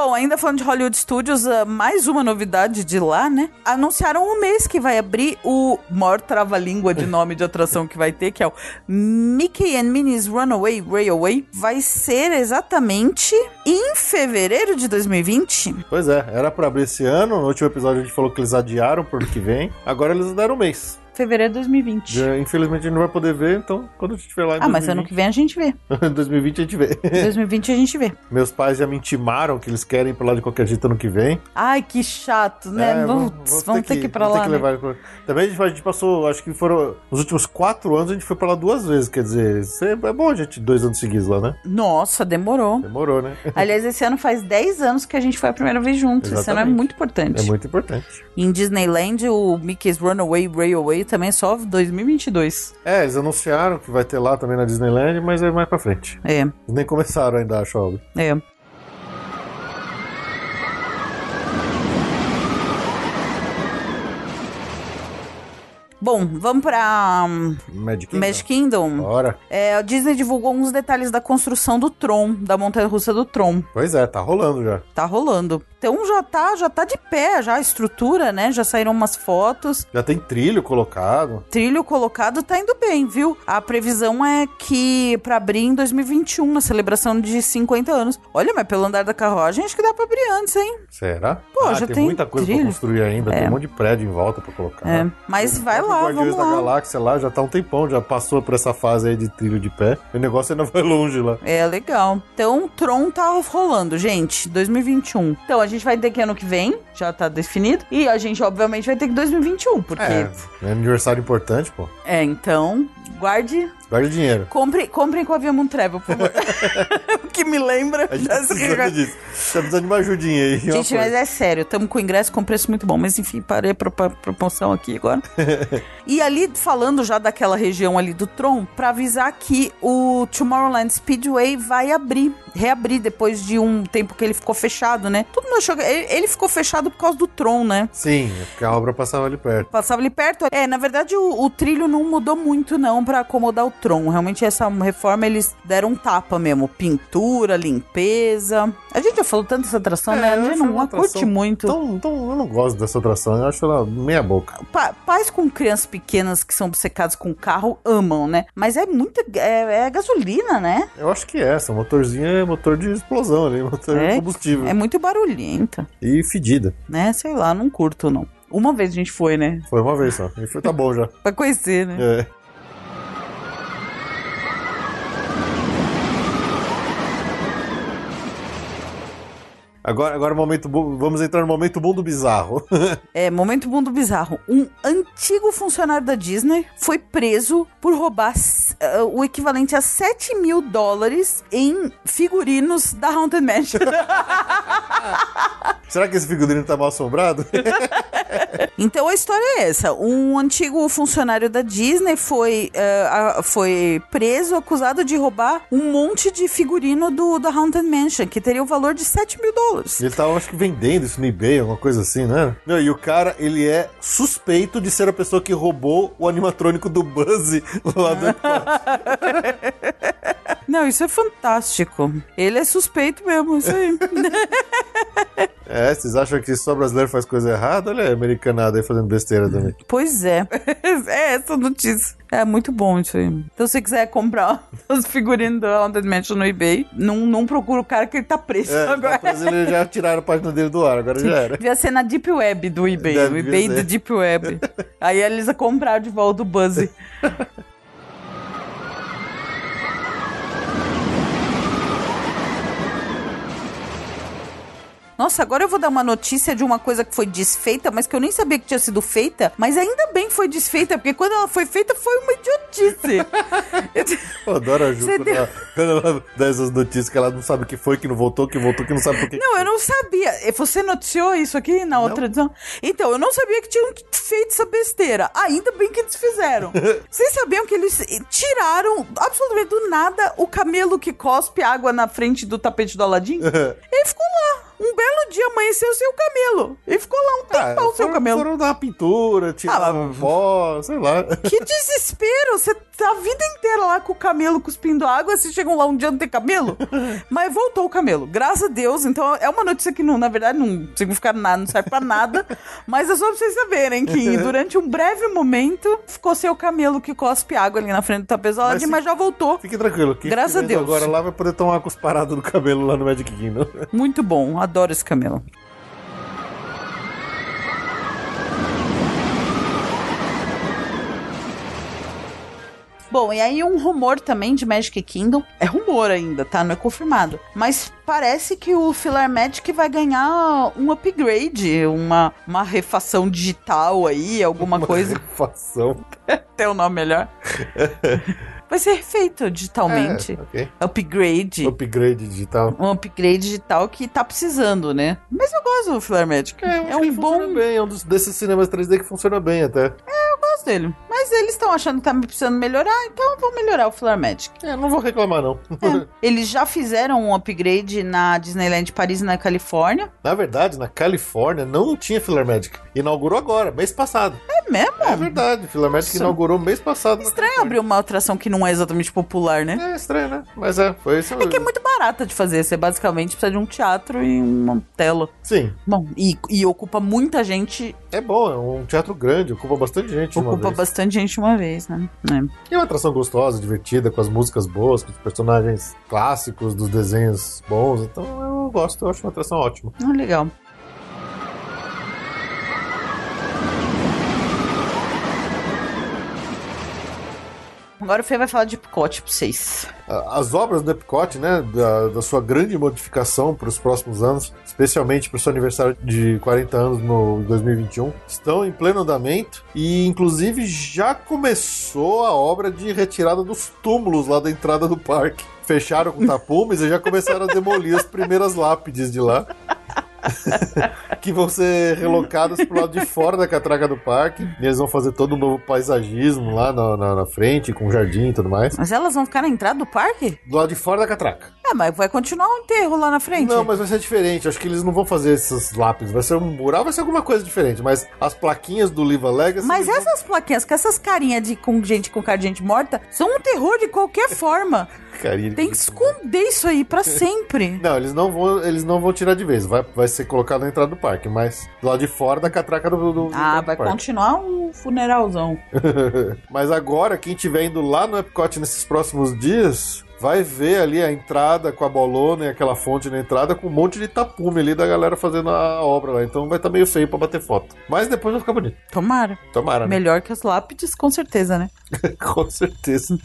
Bom, ainda falando de Hollywood Studios, ah, mais uma novidade de lá, né? Anunciaram um mês que vai abrir o maior trava-língua de nome de atração que vai ter, que é o Mickey and Minnie's Runaway Railway. Vai ser exatamente em fevereiro de 2020. Pois é, era pra abrir esse ano. No último episódio a gente falou que eles adiaram pro ano que vem. Agora eles deram um mês. Fevereiro de 2020. Já, infelizmente a gente não vai poder ver, então quando a gente estiver lá em Ah, mas ano que vem a gente vê. 2020, 2020 a gente vê. 2020 a gente vê. Meus pais já me intimaram que eles querem ir pra lá de qualquer jeito ano que vem. Ai, que chato, né? É, vamos, vamos ter, que ir pra vamos lá. ter que né? levar Também a gente, a gente passou, acho que foram nos últimos quatro anos a gente foi pra lá duas vezes. Quer dizer, é é bom a gente dois anos seguidos lá, né? Nossa, demorou. Demorou, né? Aliás, esse ano faz 10 anos que a gente foi a primeira vez juntos. Esse ano é muito importante. É muito importante. Em Disneyland, o Mickey's Runaway Railway também é só 2022. É, eles anunciaram que vai ter lá também na Disneyland, mas é mais pra frente. É, nem começaram ainda, acho, é. Bom, vamos pra hum, Magic Kingdom. Magic Kingdom. Bora. É, a Disney divulgou alguns detalhes da construção do Tron, da montanha-russa do Tron. Pois é, tá rolando já. Tá rolando. Então já tá, já tá de pé, já a estrutura, né? Já saíram umas fotos. Já tem trilho colocado. Trilho colocado tá indo bem, viu? A previsão é que pra abrir em 2021, na celebração de 50 anos. Olha, mas pelo andar da carruagem, acho que dá pra abrir antes, hein? Será? Pô, ah, já tem, tem muita coisa trilho. pra construir ainda. Tem É. um monte de prédio em volta pra colocar. É. Mas vai lá, Guardiões da lá. Galáxia lá já tá um tempão, já passou por essa fase aí de trilho de pé. O negócio ainda vai longe lá. É legal. Então, o Tron tá rolando, gente, 2021. Então, a gente vai ter que ano que vem, já tá definido. E a gente, obviamente, vai ter que 2021, porque. É, é aniversário importante, pô. É, então, guarde. Guarde dinheiro. Compre, comprem com a Via Moon Travel, por favor. o que me lembra. A gente tá precisando disso. Tá precisando de uma ajudinha aí. Gente, mas é sério, estamos com o ingresso com preço muito bom. Mas enfim, parei pra, pra promoção aqui agora. e ali, falando já daquela região ali do Tron, pra avisar que o Tomorrowland Speedway vai abrir, reabrir depois de um tempo que ele ficou fechado, né? Todo mundo achou que. Ele, ele ficou fechado por causa do Tron, né? Sim, é porque a obra passava ali perto. Passava ali perto. É, na verdade, o, o trilho não mudou muito, não, pra acomodar o Tron. Realmente, essa reforma eles deram um tapa mesmo. Pintura, limpeza. A gente já falou tanto dessa atração, né? A É, eu gente não curte muito. Então, então eu não gosto dessa atração, eu acho ela meia boca. Pa- pais com crianças pequenas que são obcecados com carro amam, né? Mas é muita. É, é gasolina, né? Eu acho que é, essa motorzinha é motor de explosão ali, motor de É, combustível. É muito barulhenta, E fedida. né? Sei lá, não curto, não. Uma vez a gente foi, né? Foi uma vez só. E foi, tá bom já. Pra conhecer, né? É. Agora, agora momento bom, vamos entrar no momento bom do bizarro. É, momento mundo bizarro. Um antigo funcionário da Disney foi preso por roubar eh, o equivalente a 7 mil dólares em figurinos da Haunted Mansion. Será que esse figurino tá mal assombrado? Então a história é essa: um antigo funcionário da Disney foi, a- foi preso, acusado de roubar um monte de figurino do da Haunted Mansion, que teria o valor de 7 mil dólares. Ele tava, acho que, vendendo isso no eBay, alguma coisa assim, né? Não, e o cara, ele é suspeito de ser a pessoa que roubou o animatrônico do Buzz lá do Não, isso é fantástico. Ele é suspeito mesmo, isso aí. É, vocês acham que só brasileiro faz coisa errada? Olha a americanada aí fazendo besteira também. pois é. É essa notícia. É muito bom isso aí. Então, se você quiser comprar os figurinos do Haunted Mansion no eBay, não, não procura o cara que ele tá preso É, agora. tá, eles já tiraram a página dele do ar, agora já era. Devia ser na Deep Web do eBay. Deve o eBay ser. do Deep Web. Aí eles iam comprar de volta o Buzz. Nossa, agora eu vou dar uma notícia de uma coisa que foi desfeita, mas que eu nem sabia que tinha sido feita. Mas ainda bem que foi desfeita, porque quando ela foi feita foi uma idiotice. Eu- adoro a Ju quando, deu- ela, quando ela dá essas notícias que ela não sabe o que foi, que não voltou, que voltou, que não sabe por quê. Não, eu não sabia. Você noticiou isso aqui na outra edição? Então, eu não sabia que tinham feito essa besteira. Ainda bem que eles fizeram. Vocês sabiam que eles tiraram absolutamente do nada o camelo que cospe água na frente do tapete do Aladim? Ele ficou lá. Um belo dia amanheceu o camelo. Ele ficou lá um tempão sem o foram, camelo. foram dar uma pintura, tirar Ah, pó, sei lá. Que desespero! Você tá a vida inteira lá com o camelo cuspindo água, você chegam lá um dia não tem camelo? Mas voltou o camelo, graças a Deus. Então é uma notícia que, não, na verdade, não significa nada, não serve pra nada. mas é só pra vocês saberem que durante um breve momento ficou sem o camelo que cospe água ali na frente do tapete, mas, Mas já voltou. Fique tranquilo. Quem Graças a Deus. Agora lá vai poder tomar cusparado do cabelo lá no Magic Kingdom. Muito bom, adoro esse camelo. Bom, e aí um rumor também de Magic Kingdom. É rumor ainda, tá? Não é confirmado. Mas parece que o Filar Magic vai ganhar um upgrade, uma, uma refação digital aí, alguma coisa. Fação. Tem um nome melhor. vai ser feito digitalmente. É, ok. Upgrade. Upgrade digital. um upgrade digital que tá precisando, né? Mas eu gosto do Filar Magic. É, que um bom. bem, é um dos, desses cinemas 3D que funciona bem até. Eu gosto dele. Mas eles estão achando que tá me precisando melhorar, então eu vou melhorar o Filar Magic. É, não vou reclamar não. É. Eles já fizeram um upgrade na Disneyland Paris e na Califórnia. Na verdade, na Califórnia não tinha Filler Magic. Inaugurou agora, mês passado. É É mesmo? É verdade, Filamétrica Nossa. inaugurou mês passado. Estranho abrir uma atração que não é exatamente popular, né? É estranho, né? Mas é, foi isso É que é muito barata de fazer. Você basicamente precisa de um teatro e uma tela. Sim, Bom, e, e ocupa muita gente. é bom, é um teatro grande, ocupa bastante gente de uma ocupa vez. bastante gente uma vez, né? É. E é uma atração gostosa, divertida, com as músicas boas, com os personagens clássicos dos desenhos bons. Então eu gosto, eu acho uma atração ótima. Ah, legal. Agora o Fê vai falar de Epcot pra vocês. As obras do Epcot, né, da, da sua grande modificação para os próximos anos, especialmente para o seu aniversário de 40 anos no 2021, estão em pleno andamento e, inclusive, já começou a obra de retirada dos túmulos lá da entrada do parque. Fecharam com tapumes e já começaram a demolir as primeiras lápides de lá. que vão ser relocadas pro lado de fora da catraca do parque. E eles vão fazer todo um novo paisagismo lá na, na, na frente, com jardim e tudo mais. Mas elas vão ficar na entrada do parque? Do lado de fora da catraca. É, mas vai continuar o enterro lá na frente. Não, mas vai ser diferente. Acho que eles não vão fazer esses lápis. Vai ser um mural, vai ser alguma coisa diferente. Mas as plaquinhas do Liva Legacy. Mas eles vão- essas plaquinhas com essas carinhas de com gente com cara de gente morta são um terror de qualquer forma. Carinha Tem que esconder isso aí pra sempre. Não, eles não vão, eles não vão tirar de vez. Vai, vai ser colocado na entrada do parque, mas lado de fora da catraca do, do, do Ah, do vai parque. continuar um funeralzão. Mas agora, quem estiver indo lá no Epcot nesses próximos dias, vai ver ali a entrada com a bolona e aquela fonte na entrada com um monte de tapume ali da galera fazendo a obra lá. Então vai estar meio feio pra bater foto. Mas depois vai ficar bonito. Tomara. Tomara, né? Melhor que as lápides, com certeza, né? com certeza.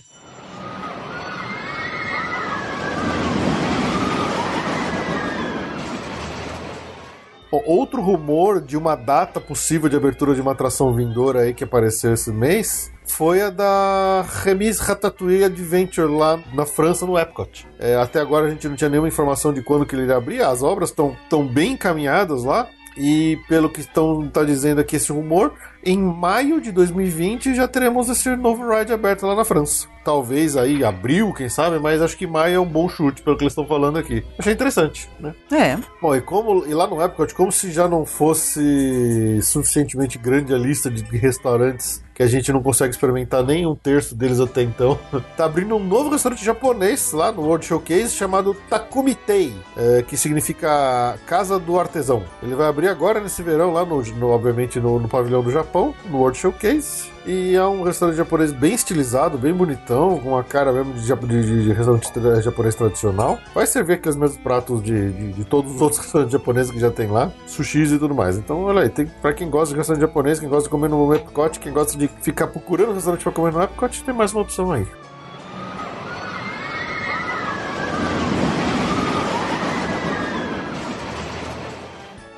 Outro rumor de uma data possível de abertura de uma atração vindoura aí que apareceu esse mês foi a da Remise Ratatouille Adventure lá na França, no Epcot. É, até agora a gente não tinha nenhuma informação de quando que ele iria abrir. As obras estão tão bem encaminhadas lá. E pelo que estão tá dizendo aqui esse rumor, em maio de 2020 já teremos esse novo ride aberto lá na França. Talvez aí abril, quem sabe, mas acho que maio é um bom chute pelo que eles estão falando aqui. Achei interessante, né? É. Bom, e como e lá no Epcot, como se já não fosse suficientemente grande a lista de restaurantes que a gente não consegue experimentar nem um terço deles até então, tá abrindo um novo restaurante japonês lá no World Showcase chamado Takumitei, é, que significa Casa do Artesão. Ele vai abrir agora nesse verão lá, no, no- obviamente, no, no pavilhão do Japão, no World Showcase. E é um restaurante japonês bem estilizado, bem bonitão, com uma cara mesmo de, de- de restaurante japonês tradicional. Vai servir aqueles mesmos pratos de, de- de todos os outros restaurantes japoneses que já tem lá, sushis e tudo mais. Então, olha aí, tem, pra quem gosta de restaurante japonês, quem gosta de comer no Epcot, quem gosta de ficar procurando restaurante pra comer no Epcot, tem mais uma opção aí.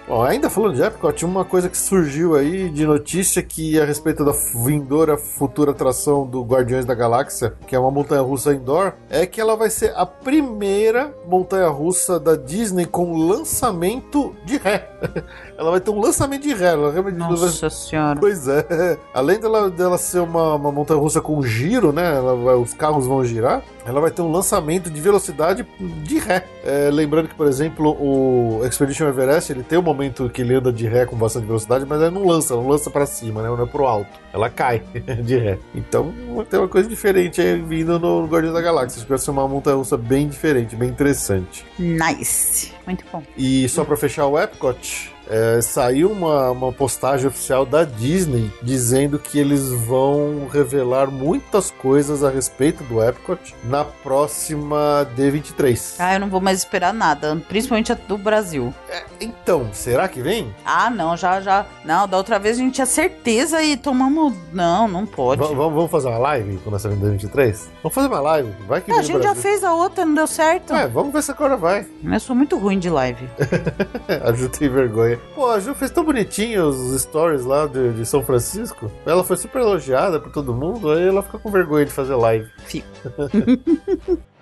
Bom, ainda falando de Epcot, uma coisa que surgiu aí de notícia que é a respeito da vindoura futura atração do Guardiões da Galáxia, que é uma montanha-russa indoor, é que ela vai ser a primeira montanha-russa da Disney com lançamento de ré. ela vai ter um lançamento de ré. Ela realmente Nossa senhora. Pois é. Além dela, dela ser uma, uma montanha russa com giro, né? ela vai- os carros vão girar. Ela vai ter um lançamento de velocidade de ré. É, lembrando que, por exemplo, o Expedition Everest ele tem um momento que ele anda de ré com bastante velocidade, mas ela não lança, não lança para cima, né? Não é pro alto. Ela cai de ré. Então tem uma coisa diferente aí vindo no Guardiões da Galáxia. Vai ser uma montanha russa bem diferente, bem interessante. Nice. Muito bom. E só pra fechar o Epcot, é, saiu uma, uma postagem oficial da Disney dizendo que eles vão revelar muitas coisas a respeito do Epcot na próxima D23. Ah, eu não vou mais esperar nada, principalmente a do Brasil. Então, será que vem? Ah, não, já, já. Não, da outra vez a gente tinha certeza e tomamos. Não, não pode. V- vamos fazer uma live quando essa vem D23? Vamos fazer uma live, vai que Ah, a gente já fez a outra, não deu certo. É, vamos ver se agora vai. Eu sou muito ruim de live. a Ju tem vergonha. Pô, a Ju fez tão bonitinho os stories lá de, de São Francisco. Ela foi super elogiada por todo mundo, aí ela fica com vergonha de fazer live. Fico.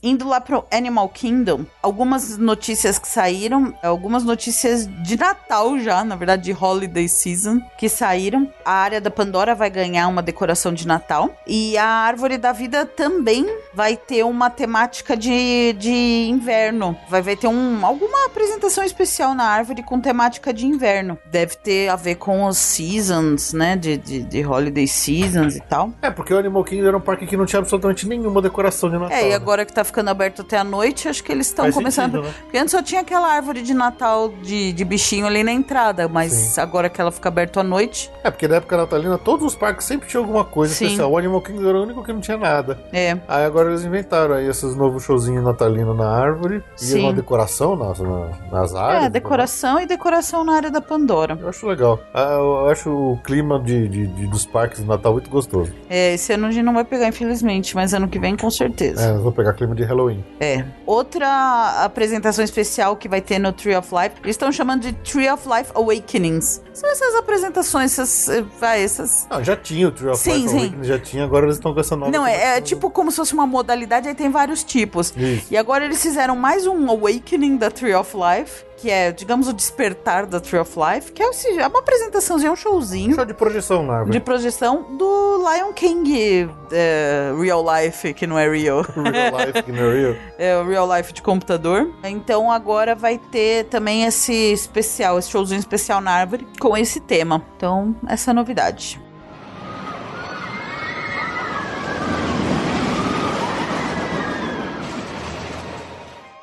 Indo lá pro Animal Kingdom, algumas notícias que saíram, algumas notícias de Natal já, na verdade de Holiday Season, que saíram. A área da Pandora vai ganhar uma decoração de Natal e a Árvore da Vida também vai ter uma temática de, de inverno. Vai, vai ter um, alguma apresentação especial na árvore com temática de inverno. Deve ter a ver com os seasons, né? De, de, de Holiday Seasons e tal. É, porque o Animal Kingdom era um parque que não tinha absolutamente nenhuma decoração de Natal. É, e né? agora que tá ficando aberto até a noite, acho que eles estão começando. sentido, né? Porque antes só tinha aquela árvore de Natal de, de bichinho ali na entrada, mas Sim. agora que ela fica aberta à noite, É, porque na época natalina todos os parques sempre tinham alguma coisa Sim. especial. O Animal Kingdom era o único que não tinha nada. é. Aí agora eles inventaram aí esses novos showzinhos natalinos na árvore e Sim. uma decoração nas, na- nas áreas. É, decoração e decoração na área da Pandora. Eu acho legal. Ah, eu acho o clima de, de- de- dos parques de Natal muito gostoso. É, esse ano a gente não vai pegar, infelizmente, mas ano que vem com certeza. É, nós vamos pegar clima de Halloween. É. Outra apresentação especial que vai ter no Tree of Life, eles estão chamando de Tree of Life Awakenings. São essas apresentações, essas. eh, Vai, essas. Ah, já tinha o Tree of Sim, Life sim. Awakening, já tinha, agora eles estão com essa nova. Não, é, é tipo como se fosse uma modalidade, aí tem vários tipos. Isso. E agora eles fizeram mais um Awakening da Tree of Life, que é, digamos, o despertar da Tree of Life, que é, é uma apresentaçãozinha, um showzinho Show de projeção na árvore. de projeção do Lion King eh, Real Life, que não é real. Real life, é real. É o Real Life de computador. Então agora vai ter também esse especial, esse showzinho especial na árvore com esse tema. Então, essa é a novidade.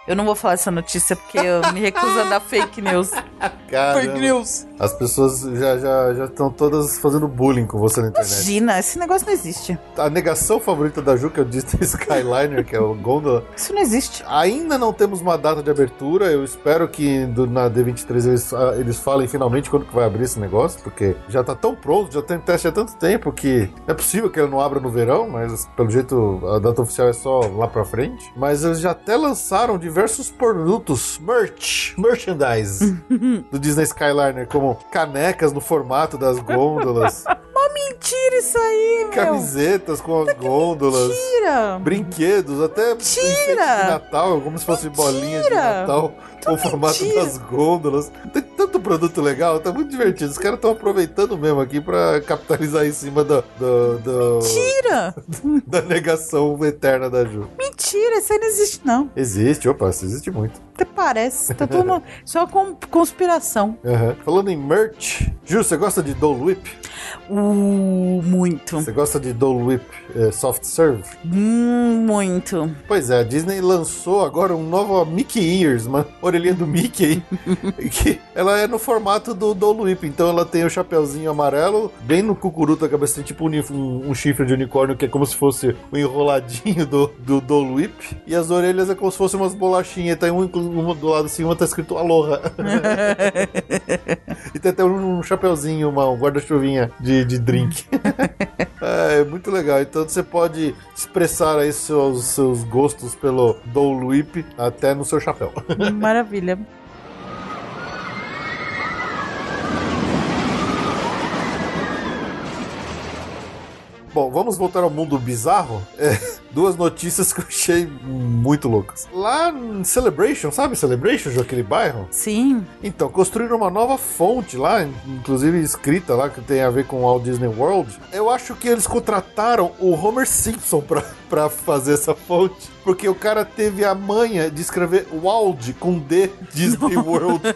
Eu não vou falar essa notícia porque eu me recuso a dar fake news. Caramba. Fake news. As pessoas já já já estão todas fazendo bullying com você na internet. Imagina, esse negócio não existe. A negação favorita da Ju, que é o Disney Skyliner, que é o Gondola, Isso não existe. Ainda não temos uma data de abertura. Eu espero que do- na D23 eles, ah, eles falem finalmente quando que vai abrir esse negócio, porque já tá tão pronto, já tem teste há tanto tempo que é possível que ele não abra no verão, mas pelo jeito a data oficial é só lá pra frente. Mas eles já até lançaram diversos produtos, merch, merchandise do Disney Skyliner, como canecas no formato das gôndolas, Mentira isso aí, meu. camisetas com as gôndolas. Mentira. Brinquedos, até enfeites de Natal, como se fosse bolinhas de! Natal, com o formato das gôndolas. Tem tanto produto legal, tá muito divertido. Os caras estão aproveitando mesmo aqui pra capitalizar em cima do, do- do- Mentira. da negação eterna da Ju. Mentira, isso aí não existe não. Existe, opa, isso existe muito. Até parece. Tá tudo só com conspiração. Aham. Falando em merch, Ju, você gosta de Dole Whip? Uh, muito. Você gosta de Dole Whip eh, Soft Serve? Hum, muito. Pois é, a Disney lançou agora um novo Mickey Ears, uma orelhinha do Mickey, que ela é no formato do Dole Whip, então ela tem o chapeuzinho amarelo, bem no cucuruto da cabeça, tem tipo um, um- um chifre de unicórnio que é como se fosse o enroladinho do, do Dole Whip, e as orelhas é como se fossem umas bolachinhas, tem um, inclu- uma do lado assim, uma tá escrito Aloha. e tem até um, chapeuzinho, uma, um guarda-chuvinha de, de drink. É, muito legal. Então você pode expressar aí seus, seus gostos pelo Dole Whip até no seu chapéu. Maravilha. Bom, vamos voltar ao mundo bizarro. É, duas notícias que eu achei muito loucas. Lá em Celebration, sabe Celebration, Ju, aquele bairro? Sim. Então, construíram uma nova fonte lá, inclusive escrita lá, que tem a ver com o Walt Disney World. Eu acho que eles contrataram o Homer Simpson pra, pra fazer essa fonte, porque o cara teve a manha de escrever Wald com D Disney World.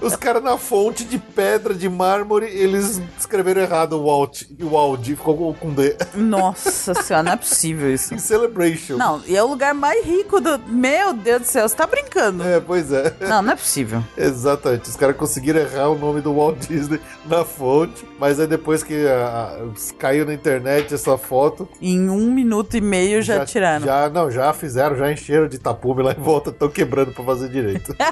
Os caras na fonte de pedra, de mármore, eles escreveram errado o Walt, e o Wald ficou com D. Nossa senhora, não é possível isso. Em Celebration. Não, e é o lugar mais rico do. Meu Deus do céu, você tá brincando. É, pois é. Não, não é possível. Exatamente, os caras conseguiram errar o nome do Walt Disney na fonte, mas aí depois que ah, caiu na internet essa foto. Em um minuto e meio já, tiraram. Já, não, já fizeram, já encheram de tapume lá em volta, estão quebrando pra fazer direito.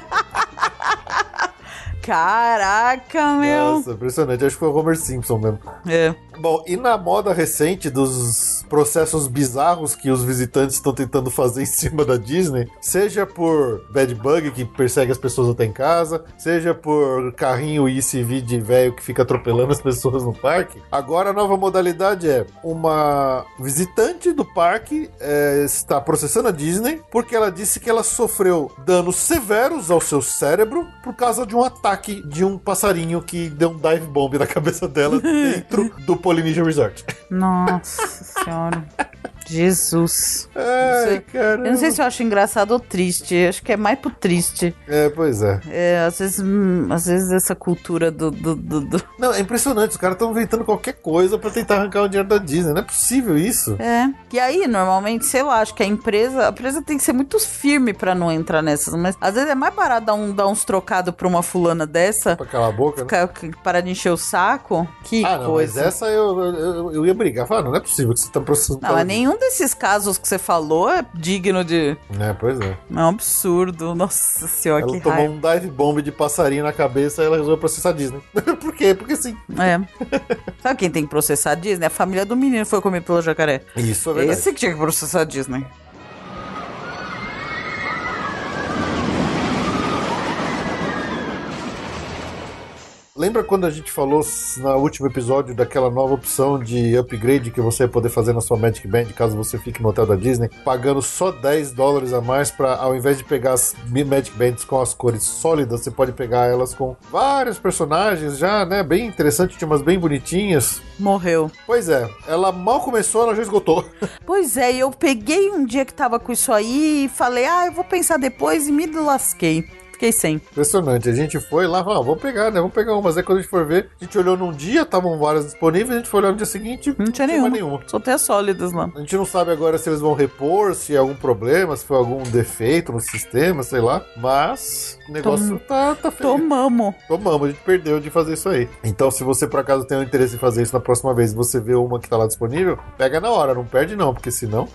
Caraca, meu. Nossa, impressionante, acho que foi o Homer Simpson mesmo. É. Bom, e na moda recente dos processos bizarros que os visitantes estão tentando fazer em cima da Disney, seja por bad bug que persegue as pessoas até em casa, seja por carrinho ICV de velho que fica atropelando as pessoas no parque. Agora a nova modalidade é uma visitante do parque é, está processando a Disney porque ela disse que ela sofreu danos severos ao seu cérebro por causa de um ataque de um passarinho que deu um dive bomb na cabeça dela dentro do Polynesian Resort. Nossa senhora. Jesus. Ai, Eu não sei se eu acho engraçado ou triste. Eu acho que é mais pro triste. É, pois é. É, às vezes, hum, às vezes essa cultura do. do, do, do- Não, é impressionante. Os caras estão inventando qualquer coisa pra tentar arrancar o dinheiro da Disney. Não é possível isso. É. E aí, normalmente, sei lá, acho que a empresa. A empresa tem que ser muito firme pra não entrar nessas. Mas às vezes é mais barato dar, um, dar uns trocados pra uma fulana dessa. Pra calar a boca, né? Ficar, parar de encher o saco. Que Ah, não, coisa. mas essa eu, eu, eu ia brigar. Falar, não, não é possível que você tá processando. Não, mas nenhum desses casos que você falou é digno de. É, pois é. É um absurdo. Nossa senhora, Ela que tomou raiva. um dive bomb de passarinho na cabeça e ela resolveu processar a Disney. Por quê? Porque sim. É. Sabe quem tem que processar a Disney? A família do menino foi comido pelo jacaré. Isso é verdade. Esse que tinha que processar a Disney. Lembra quando a gente falou no último episódio daquela nova opção de upgrade que você vai poder fazer na sua Magic Band caso você fique no hotel da Disney, pagando só 10 dólares a mais para ao invés de pegar as Magic Bands com as cores sólidas, você pode pegar elas com vários personagens já, né? Bem interessante, tinha umas bem bonitinhas. Morreu. Pois é, ela mal começou, ela já esgotou. Pois é, eu peguei um dia que tava com isso aí e falei, ah, eu vou pensar depois e me lasquei. Fiquei sem. Impressionante. A gente foi lá, falou, ah, vamos pegar, né? Vamos pegar uma. Mas aí quando a gente for ver, a gente olhou num dia, estavam várias disponíveis, a gente foi olhar no dia seguinte, Não tinha nenhuma. nenhuma. Só tem as sólidas lá. A gente não sabe agora se eles vão repor, se é algum problema, se foi algum defeito no sistema, sei lá. Mas o negócio tá, tá feio. Tomamos. Tomamos, a gente perdeu de fazer isso aí. Então, se você por acaso tem um interesse em fazer isso na próxima vez e você vê uma que tá lá disponível, pega na hora, não perde não, porque senão.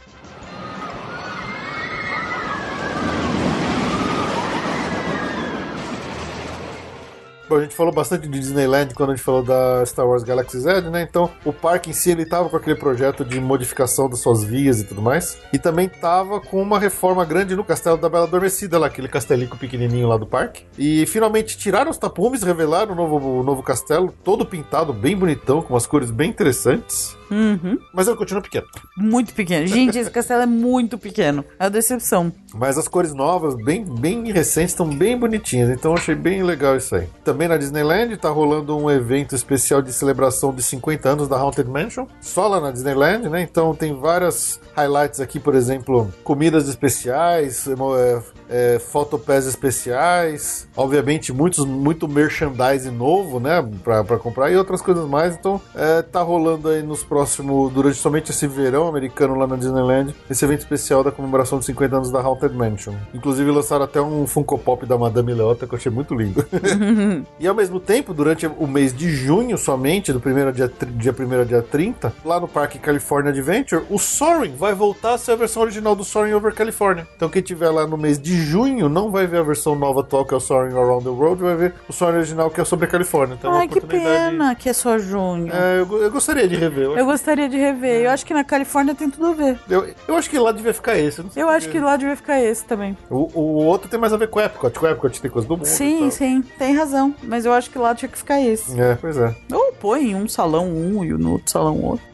A gente falou bastante de Disneyland quando a gente falou da Star Wars Galaxy Z, né? Então, o parque em si, ele tava com aquele projeto de modificação das suas vias e tudo mais. E também tava com uma reforma grande no castelo da Bela Adormecida, lá, aquele castelico pequenininho lá do parque. E finalmente tiraram os tapumes, revelaram o novo, o novo castelo, todo pintado, bem bonitão, com umas cores bem interessantes. Uhum. Mas ele continua pequeno. Muito pequeno. Gente, esse castelo é muito pequeno. É uma decepção. Mas as cores novas, bem, bem recentes, estão bem bonitinhas. Então eu achei bem legal isso aí. Também na Disneyland tá rolando um evento especial de celebração de 50 anos da Haunted Mansion. Só lá na Disneyland, né? Então tem várias highlights aqui, por exemplo, comidas especiais, é, é, fotopass especiais. Obviamente, muitos, muito merchandising novo, né? Pra, pra comprar e outras coisas mais. Então é, tá rolando aí nos próximos, durante somente esse verão americano lá na Disneyland, esse evento especial da comemoração de 50 anos da Haunted Mansion. Inclusive lançaram até um Funko Pop da Madame Leota que eu achei muito lindo. e ao mesmo tempo, durante o mês de junho somente, do primeiro dia, dia 1 ao dia 30, lá no Parque California Adventure, o Soaring vai voltar a ser a versão original do Soaring Over California. Então quem tiver lá no mês de junho não vai ver a versão nova atual que é o Soaring Around the World, vai ver o Soaring original que é sobre a Califórnia. Então é Ai, que pena que é só junho. É, eu, eu gostaria de rever. Eu, Eu gostaria de rever. Eu acho que na Califórnia tem tudo a ver. eu, eu acho que lá devia ficar esse. Eu, não sei Eu acho que lá devia ficar esse também. O, o outro tem mais a ver com o Epcot. Com o Epcot tem coisa do mundo. e Sim, tal. sim, tem razão. Mas eu acho que lá tinha que ficar esse. É, pois é. Ou põe em um salão um e no outro salão outro.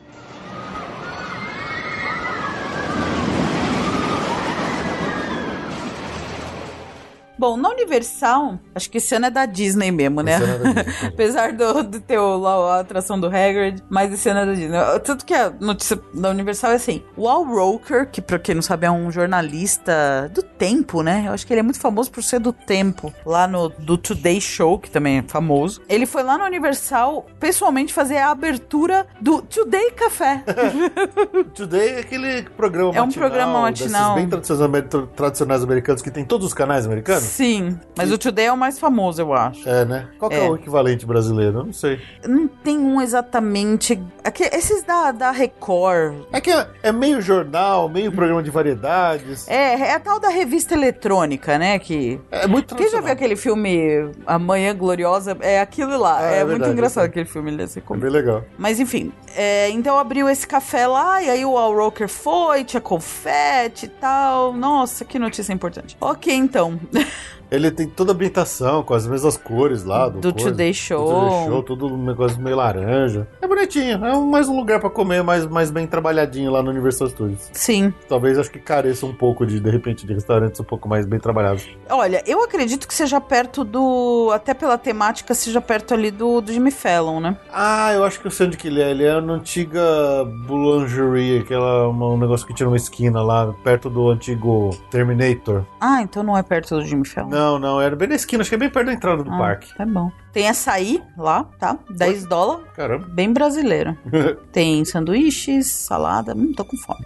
Bom, na Universal, acho que esse ano é da Disney mesmo, né? É Disney. Apesar do, de ter lá a atração do Hagrid, mas esse ano é da Disney. Tanto que a notícia da Universal é assim: o Al Roker, que pra quem não sabe é um jornalista do tempo, né? Eu acho que ele é muito famoso por ser do tempo, lá no do Today Show, que também é famoso. Ele foi lá na Universal pessoalmente fazer a abertura do Today Café. Today é aquele programa É um matinal. programa desses matinal. bem tradicionais, tra- tradicionais americanos que tem todos os canais americanos. Sim, mas o Today é o mais famoso, eu acho. É, né? Qual é, É. o equivalente brasileiro? Eu não sei. Não tem um exatamente. Aqui, esses da, da Record. É que é, é meio jornal, meio programa de variedades. É, é a tal da revista eletrônica, né? Que. É, muito Quem já viu aquele filme Amanhã Gloriosa? É aquilo lá. Ah, é é muito verdade, engraçado é. aquele filme desse É bem legal. Mas enfim, é, então abriu esse café lá, e aí o Al Roker foi, tinha confete e tal. Nossa, que notícia importante. Ok, então. Ele tem toda a ambientação, com as mesmas cores lá. Do, Do coisa, Today do Show. Today Show, tudo um negócio meio laranja. É bonitinho, é mais um lugar pra comer, mais, mais bem trabalhadinho lá no Universal Studios. Sim. Talvez acho que careça um pouco de, de repente, de restaurantes um pouco mais bem trabalhados. Olha, eu acredito que seja perto do. Até pela temática, seja perto ali do, do Jimmy Fallon, né? Ah, eu acho que eu sei onde que ele é. Ele é na antiga Boulangerie, aquela, um negócio que tinha uma esquina lá, perto do antigo Terminator. Ah, então não é perto do Jimmy Fallon. Não, não, era bem na esquina, acho que é bem perto da entrada do Ah, parque. Tá bom. Tem açaí lá, tá? 10 dólares. Caramba. Bem brasileiro. Tem sanduíches, salada. Hum, tô com fome.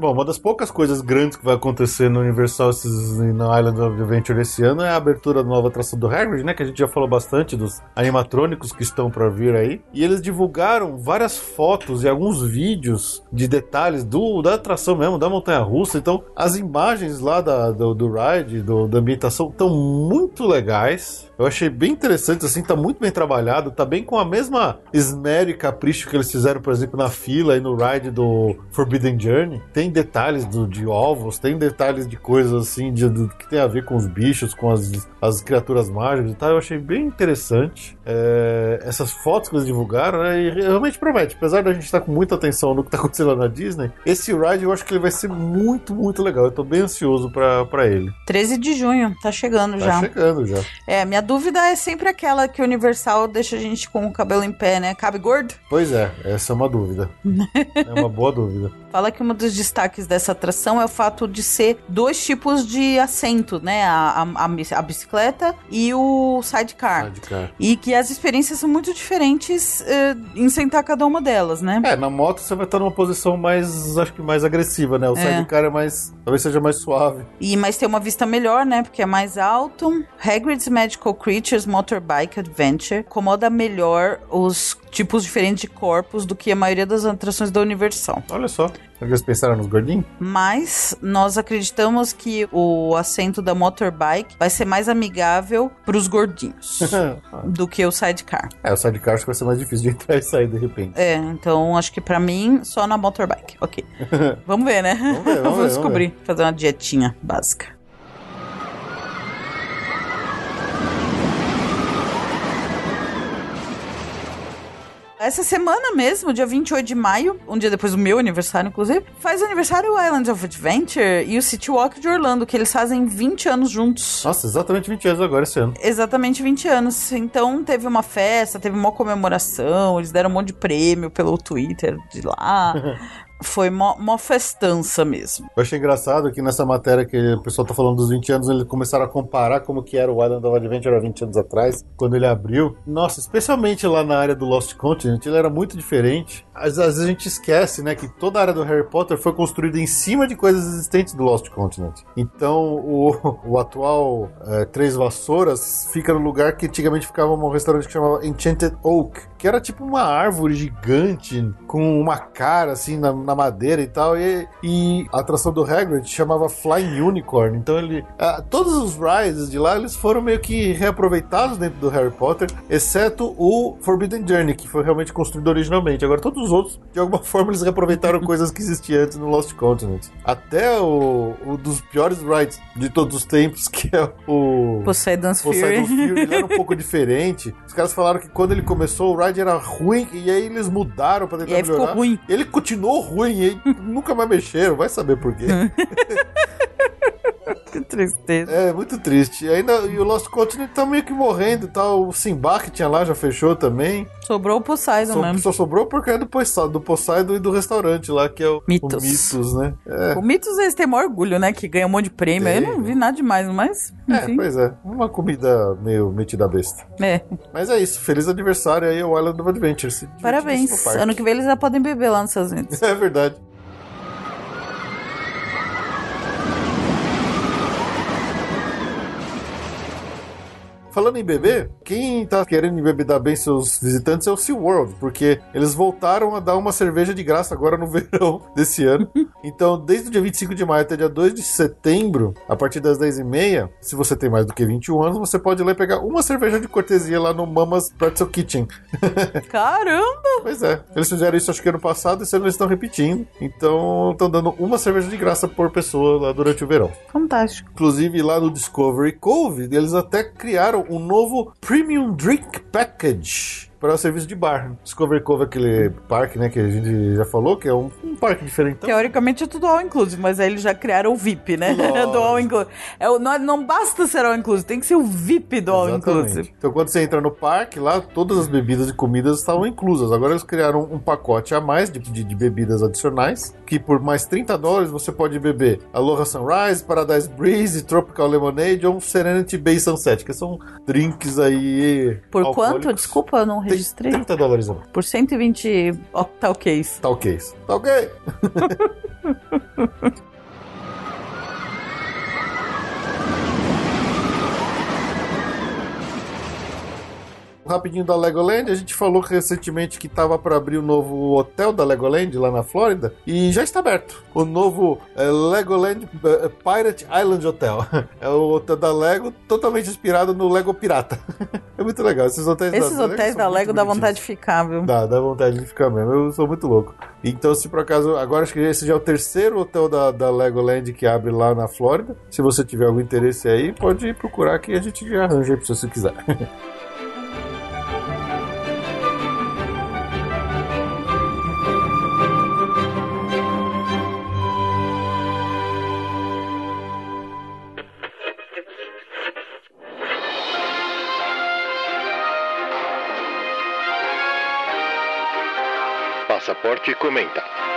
Bom, uma das poucas coisas grandes que vai acontecer no Universal esses- na Island of Adventure esse ano é a abertura da nova atração do Hagrid, né? Que a gente já falou bastante dos animatrônicos que estão para vir aí. E eles divulgaram várias fotos e alguns vídeos de detalhes do, da atração mesmo, da montanha-russa. Então, as imagens lá da, do, do ride, do, da ambientação, estão muito legais. Eu achei bem interessante, assim, tá muito bem trabalhado, tá bem com a mesma esmero e capricho que eles fizeram, por exemplo, na fila e no ride do Forbidden Journey. Tem detalhes do, de ovos, tem detalhes de coisas assim, de, do- que tem a ver com os bichos, com as, as criaturas mágicas e tal. Eu achei bem interessante. É, essas fotos que eles divulgaram, né, e realmente promete. Apesar da gente estar com muita atenção no que tá acontecendo lá na Disney, esse ride eu acho que ele vai ser muito, muito legal. Eu tô bem ansioso pra, pra ele. 13 de junho, tá chegando Tá já. chegando já. É, minha dúvida é sempre aquela que o Universal deixa a gente com o cabelo em pé, né? Cabe gordo? Pois é, essa é uma dúvida. é uma boa dúvida. Fala que um dos destaques dessa atração é o fato de ser dois tipos de assento, né? A, a, a bicicleta e o sidecar. De cara. E que as experiências são muito diferentes eh, em sentar cada uma delas, né? É, na moto você vai estar numa posição mais, acho que mais agressiva, né? O É. sidecar é mais, talvez seja mais suave. E mas tem uma vista melhor, né? Porque é mais alto. Hagrid's Magical Creatures Motorbike Adventure acomoda melhor os tipos diferentes de corpos do que a maioria das atrações da Universal. Olha só. Eles pensaram nos gordinhos? Mas nós acreditamos que o assento da motorbike vai ser mais amigável para os gordinhos do que o sidecar. é, o sidecar acho que vai ser mais difícil de entrar e sair de repente. É, então acho que pra mim só na motorbike. Ok. vamos ver, né? Vamos ver, vamos ver, vamos descobrir. Fazer uma dietinha básica. Essa semana mesmo, dia 28 de maio, um dia depois do meu aniversário, inclusive, faz aniversário o Islands of Adventure e o City Walk de Orlando, que eles fazem 20 anos juntos. Nossa, exatamente 20 anos agora esse ano. Exatamente 20 anos. Então teve uma festa, teve uma comemoração, eles deram um monte de prêmio pelo Twitter de lá. Foi mó, festança mesmo. Eu achei engraçado que nessa matéria que o pessoal tá falando dos 20 anos, eles começaram a comparar como que era o Island of Adventure há 20 anos atrás, quando ele abriu. Nossa, especialmente lá na área do Lost Continent, ele era muito diferente. Às, às vezes a gente esquece, né, que toda a área do Harry Potter foi construída em cima de coisas existentes do Lost Continent. Então, o, o atual é, Três Vassouras fica no lugar que antigamente ficava um restaurante que chamava Enchanted Oak, que era tipo uma árvore gigante com uma cara assim na, na madeira e tal. E, e a atração do Hagrid chamava Flying Unicorn. Então ele, ah, todos os rides de lá eles foram meio que reaproveitados dentro do Harry Potter, exceto o Forbidden Journey, que foi realmente construído originalmente. Agora todos os outros, de alguma forma, eles reaproveitaram coisas que existiam antes no Lost Continent. Até o, o dos piores rides de todos os tempos, que é o Poseidon's Poseidon Fury. Fury, ele era um pouco diferente. Os caras falaram que quando ele começou, o ride era ruim, e aí eles mudaram pra tentar E aí ficou melhorar. ruim. Ele continuou ruim, e aí nunca mais mexeram, vai saber por quê. Que tristeza. É, muito triste. E ainda e o Lost Continent tá meio que morrendo e tal. O Simba que tinha lá já fechou também. Sobrou o Poseidon Só, mesmo. só sobrou porque é do, Poseidon, do Poseidon e do restaurante lá, que é o Mitos. o Mitos, né? É. O Mitos eles têm maior orgulho, né? Que ganha um monte de prêmio. Tem. Eu não vi nada demais, mas. É, Enfim. pois é. Uma comida meio metida besta. É. Mas é isso. Feliz aniversário aí ao Island of Adventure. Se divertir Parabéns. Ano que vem eles já podem beber lá nos Estados Unidos. É verdade. Falando em bebê, quem tá querendo embebedar bem seus visitantes é o SeaWorld, porque eles voltaram a dar uma cerveja de graça agora no verão desse ano. Então, desde o dia 25 de maio até dia 2 de setembro, a partir das 10h30, se você tem mais do que 21 anos, você pode ir lá e pegar uma cerveja de cortesia lá no Mama's Pretzel Kitchen. Caramba! Pois é, eles fizeram isso acho que ano passado, esse ano eles estão repetindo. Então, estão dando uma cerveja de graça por pessoa lá durante o verão. Fantástico. Inclusive, lá no Discovery Cove, eles até criaram um novo Premium Drink Package para o serviço de bar. Discovery Cove aquele parque, né, que a gente já falou, que é um, um parque diferente. Teoricamente é tudo all inclusive, mas aí eles já criaram o VIP, né? Do all inclusive. É, não, não basta ser all inclusive, tem que ser o VIP do all inclusive. Então, quando você entra no parque, lá todas as bebidas e comidas estavam inclusas. Agora eles criaram um pacote a mais de, de- de bebidas adicionais, que por mais 30 dólares você pode beber Aloha Sunrise, Paradise Breeze, Tropical Lemonade ou um Serenity Bay Sunset, que são drinks aí. Por quanto? Desculpa, eu não registrei. 30 dólares a mais. Por 120 octal case. Tá ok. Tá ok? Rapidinho da Legoland, a gente falou recentemente que estava para abrir o novo hotel da Legoland lá na Flórida e já está aberto. O novo eh, Legoland eh, Pirate Island Hotel. É o hotel da Lego totalmente inspirado no Lego Pirata. É muito legal. Esses hotéis Esses da, hotéis da muito Lego dá vontade de ficar, viu? Dá, dá vontade de ficar mesmo. Eu sou muito louco. Então, se por acaso. Agora acho que esse já é o terceiro hotel da, da Legoland que abre lá na Flórida. Se você tiver algum interesse aí, pode procurar que a gente já arranja aí pra você se quiser. Passaporte comenta.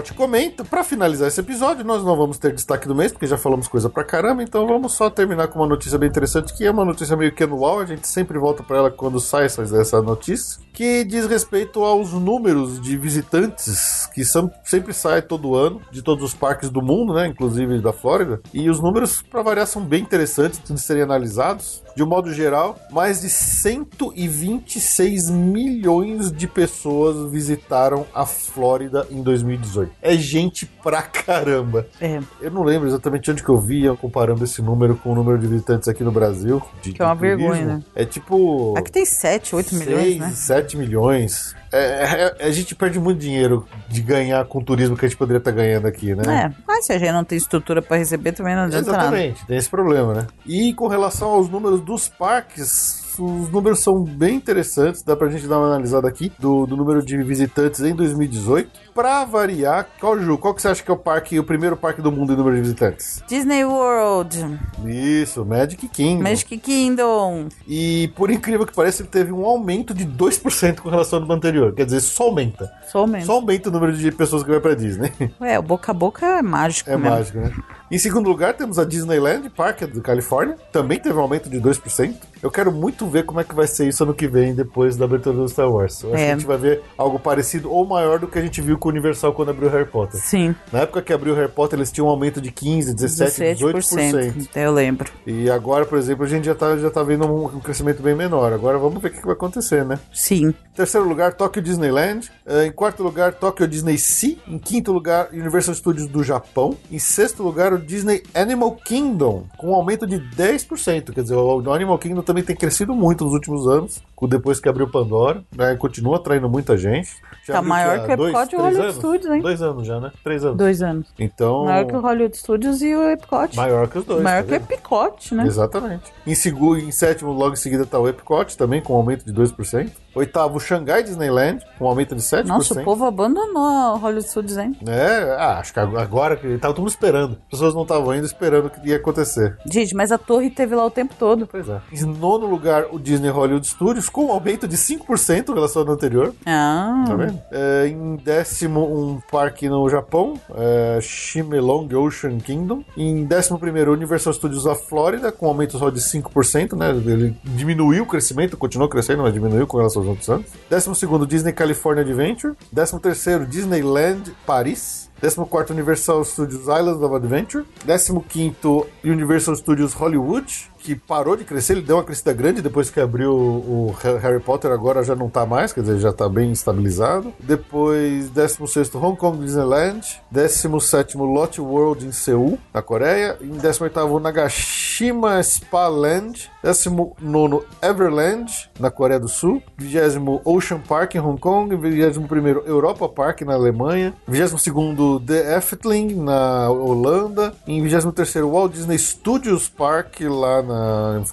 Passaporte comenta, pra finalizar esse episódio, nós não vamos ter destaque do mês, porque já falamos coisa pra caramba, então vamos só terminar com uma notícia bem interessante, que é uma notícia meio que anual, a gente sempre volta pra ela quando sai essa, notícia, que diz respeito aos números de visitantes que são, sempre saem todo ano, de todos os parques do mundo, né, inclusive da Flórida, e os números, pra variar, são bem interessantes de serem analisados. De um modo geral, mais de 126 milhões de pessoas visitaram a Flórida em 2018. É gente pra caramba. É, Eu não lembro exatamente onde que eu via comparando esse número com o número de visitantes aqui no Brasil. de- Que é uma turismo. vergonha, né? É tipo. aqui tem 7, 8 milhões, 6, né? 7 milhões. É, é- a gente perde muito dinheiro de ganhar com o turismo que a gente poderia estar ganhando aqui, né? É, mas se a gente não tem estrutura pra receber, também não adianta nada. Exatamente, tem esse problema, né? E com relação aos números dos parques, os números são bem interessantes, dá pra gente dar uma analisada aqui do, do número de visitantes em 2018. Pra variar, qual, Ju, qual que você acha que é o parque, o primeiro parque do mundo em número de visitantes? Disney World, Isso, Magic Kingdom. Magic Kingdom. E por incrível que pareça, ele teve um aumento de 2% com relação ao ano anterior. Quer dizer, só aumenta. Só menos. Só aumenta o número de pessoas que vai pra Disney. É, o boca a boca é mágico É mesmo. mágico, né? Em segundo lugar, temos a Disneyland Park do Califórnia. Também teve um aumento de 2%. Eu quero muito ver como é que vai ser isso ano que vem, depois da abertura do Star Wars. Eu acho É. que a gente vai ver algo parecido ou maior do que a gente viu com o Universal quando abriu Harry Potter. Sim, Na época que abriu Harry Potter, eles tinham um aumento de 15, 17, 18%. Eu lembro. E agora, por exemplo, a gente já tá, já tá vendo um, um crescimento bem menor. Agora vamos ver o que, que vai acontecer, né? Sim. Em terceiro lugar, Tokyo Disneyland. Eh, Em quarto lugar, Tokyo Disney Sea. Em quinto lugar, Universal Studios do Japão. Em sexto lugar, o Disney Animal Kingdom, com um aumento de 10%. Quer dizer, o Animal Kingdom também tem crescido muito nos últimos anos, depois que abriu Pandora. Né? Continua atraindo muita gente. Já Tá maior que o dois, Epcot e o Hollywood anos? Studios, hein? Dois anos já, né? Três anos. Dois anos. Então, Maior que o Hollywood Studios e o Epcot. maior que os dois. Maior tá que o? Epcot, né? Exatamente. Em, segu- em sétimo, logo em seguida, está o Epcot, também com um aumento de 2%. Oitavo, Xangai Disneyland, com um aumento de 7%. Nossa, o povo abandonou o Hollywood Studios, hein? É, ah, acho que agora que tava todo mundo esperando. As pessoas não estavam indo esperando o que ia acontecer. Gente, mas a torre teve lá o tempo todo. Pois é. Em nono lugar, o Disney Hollywood Studios, com um aumento de 5% em relação ao ano anterior. Ah, Tá vendo? É, em décimo, um parque no Japão, é, Shimelong Ocean Kingdom. Em décimo primeiro, Universal Studios da Flórida, com um aumento só de 5%, né? Ele diminuiu o crescimento, continuou crescendo, mas diminuiu com relação aos outros anos. Décimo segundo, Disney California Adventure. Décimo terceiro, Disneyland Paris. 14 Universal Studios Islands of Adventure. 15 Universal Studios Hollywood, que parou de crescer, ele deu uma crescida grande depois que abriu o Harry Potter, agora já não tá mais, quer dizer, já tá bem estabilizado. Depois 16 Hong Kong Disneyland. 17 Lot World em Seul, na Coreia. Em 18 Nagashima Spa Land. 19 Everland, na Coreia do Sul. 20 Ocean Park em Hong Kong. 21 Europa Park na Alemanha. 22 The Efteling na Holanda. Em 23 Walt Disney Studios Park lá na,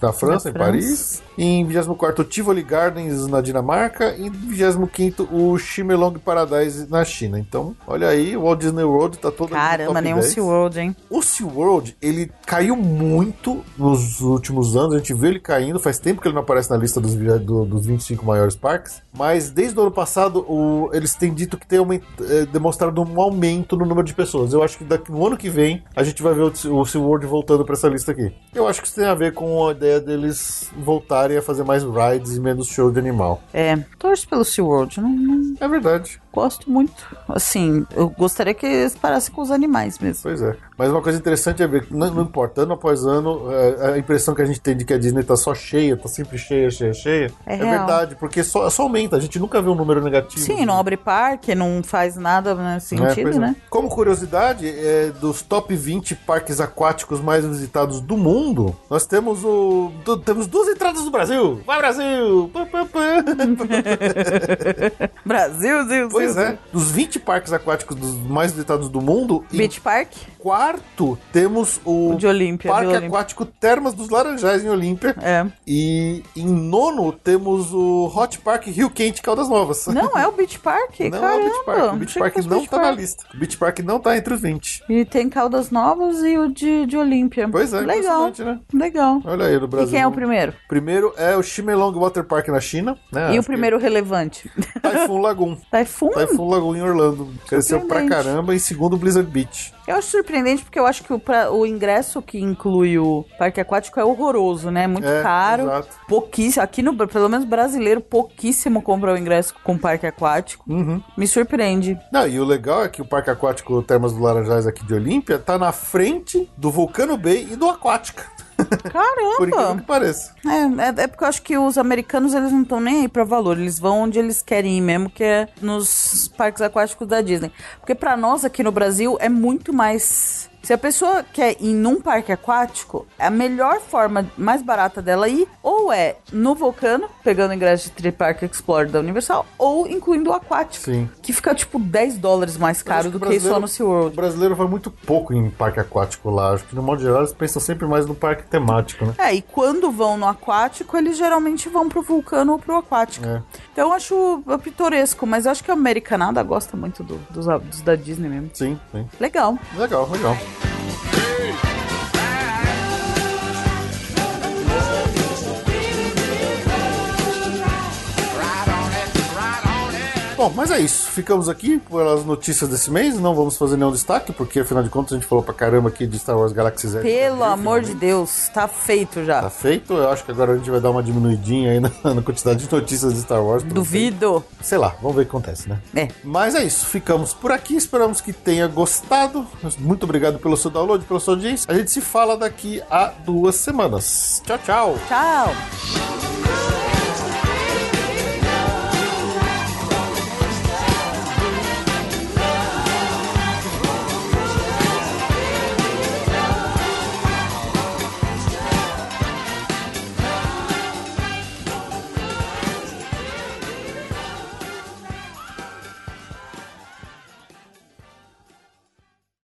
na França, Na em Paris. Em 24 Tivoli Gardens na Dinamarca. E em 25 o Shimelong Paradise na China. Então, olha aí, o Walt Disney World tá todo caramba, nem 10. SeaWorld, hein? O SeaWorld, ele caiu muito nos últimos anos, a gente vê ele caindo, faz tempo que ele não aparece na lista dos, do- dos 25 maiores parques, mas desde o ano passado o- eles têm dito que tem aument- eh, demonstrado um aumento no número de pessoas. Eu acho que daqui no ano que vem a gente vai ver o, o SeaWorld voltando para essa lista aqui. Eu acho que isso tem a ver com a ideia deles voltarem a fazer mais rides e menos show de animal. É, torço pelo SeaWorld. Não, não É verdade, gosto muito. Assim, eu gostaria que eles parassem com os animais mesmo. pois é. Mas uma coisa interessante é ver não, não importa, ano após ano, eh, a impressão que a gente tem de que a Disney tá só cheia, tá sempre cheia, cheia, cheia. É É, verdade, porque só, só aumenta, a gente nunca vê um número negativo. Sim, não abre parque, não faz nada nesse É, sentido, é. né? Como curiosidade, é, dos top 20 parques aquáticos mais visitados do mundo, nós temos o. du- temos duas entradas do Brasil! Vai, Brasil! Brasil, Brasil, pois Brasil. é, dos 20 parques aquáticos dos mais visitados do mundo, em Beach Park? quarto temos o, O de Olímpia, Parque. Aquático Termas dos Laranjais em Olímpia. É. E em nono temos o Hot Park Rio Quente Caldas Novas. Não, é o Beach Park? Não Caramba. é o Beach Park. O Beach Park fosse não Beach tá na Park. lista. O Beach Park não tá entre os 20. E tem Caldas Novas e o de, de Olímpia. Pois é, Legal. né? Legal. Olha aí no Brasil. E quem é o primeiro? Primeiro é o Shimelong Water Park na China. Né? e o Acho primeiro relevante? que Typhoon Lagoon. Typhoon? Typhoon Lagoon em Orlando. Cresceu pra caramba. E segundo, Blizzard Beach. Eu acho surpreendente porque eu acho que o, pra- o ingresso que inclui o parque aquático é horroroso, né? Muito É, caro. exato. Pouquíssimo. Aqui no, pelo menos brasileiro, pouquíssimo compra o ingresso com parque aquático. Uhum. Me surpreende. Não, e o legal é que o Parque Aquático Termas do Laranjais aqui de Olímpia tá na frente do Vulcano Bay e do Aquática. Por incrível Caramba! que pareça. É, é, é porque eu acho que os americanos eles não estão nem aí pra valor, eles vão onde eles querem ir mesmo, que é nos parques aquáticos da Disney. Porque pra nós aqui no Brasil é muito mais. Se a pessoa quer ir num parque aquático, a melhor forma mais barata dela ir ou é no Vulcano, pegando o ingresso de Tri Park Explorer da Universal, ou incluindo o aquático, Sim. que fica tipo 10 dólares mais caro que do o que só no O SeaWorld. brasileiro vai muito pouco em parque aquático lá. Acho que, no modo geral, eles pensam sempre mais no parque temático, né? É, e quando vão no aquático, eles geralmente vão pro vulcano ou pro aquático. É. Então eu acho pitoresco, mas eu acho que a americanada gosta muito do- dos, dos da Disney mesmo. Sim, sim. Legal. Legal, legal. Bom, Bom, mas é isso. Ficamos aqui pelas notícias desse mês. Não vamos fazer nenhum destaque, porque afinal de contas a gente falou pra caramba aqui de Star Wars Galaxy Z. Pelo amor de Deus, tá feito já. Tá feito. Eu acho que agora a gente vai dar uma diminuidinha aí na, na quantidade de notícias de Star Wars. Duvido. Sei lá, vamos ver o que acontece, né? É. Mas é isso. Ficamos por aqui. Esperamos que tenha gostado. Muito obrigado pelo seu download, pela sua audiência. A gente se fala daqui a duas semanas. Tchau, tchau. Tchau.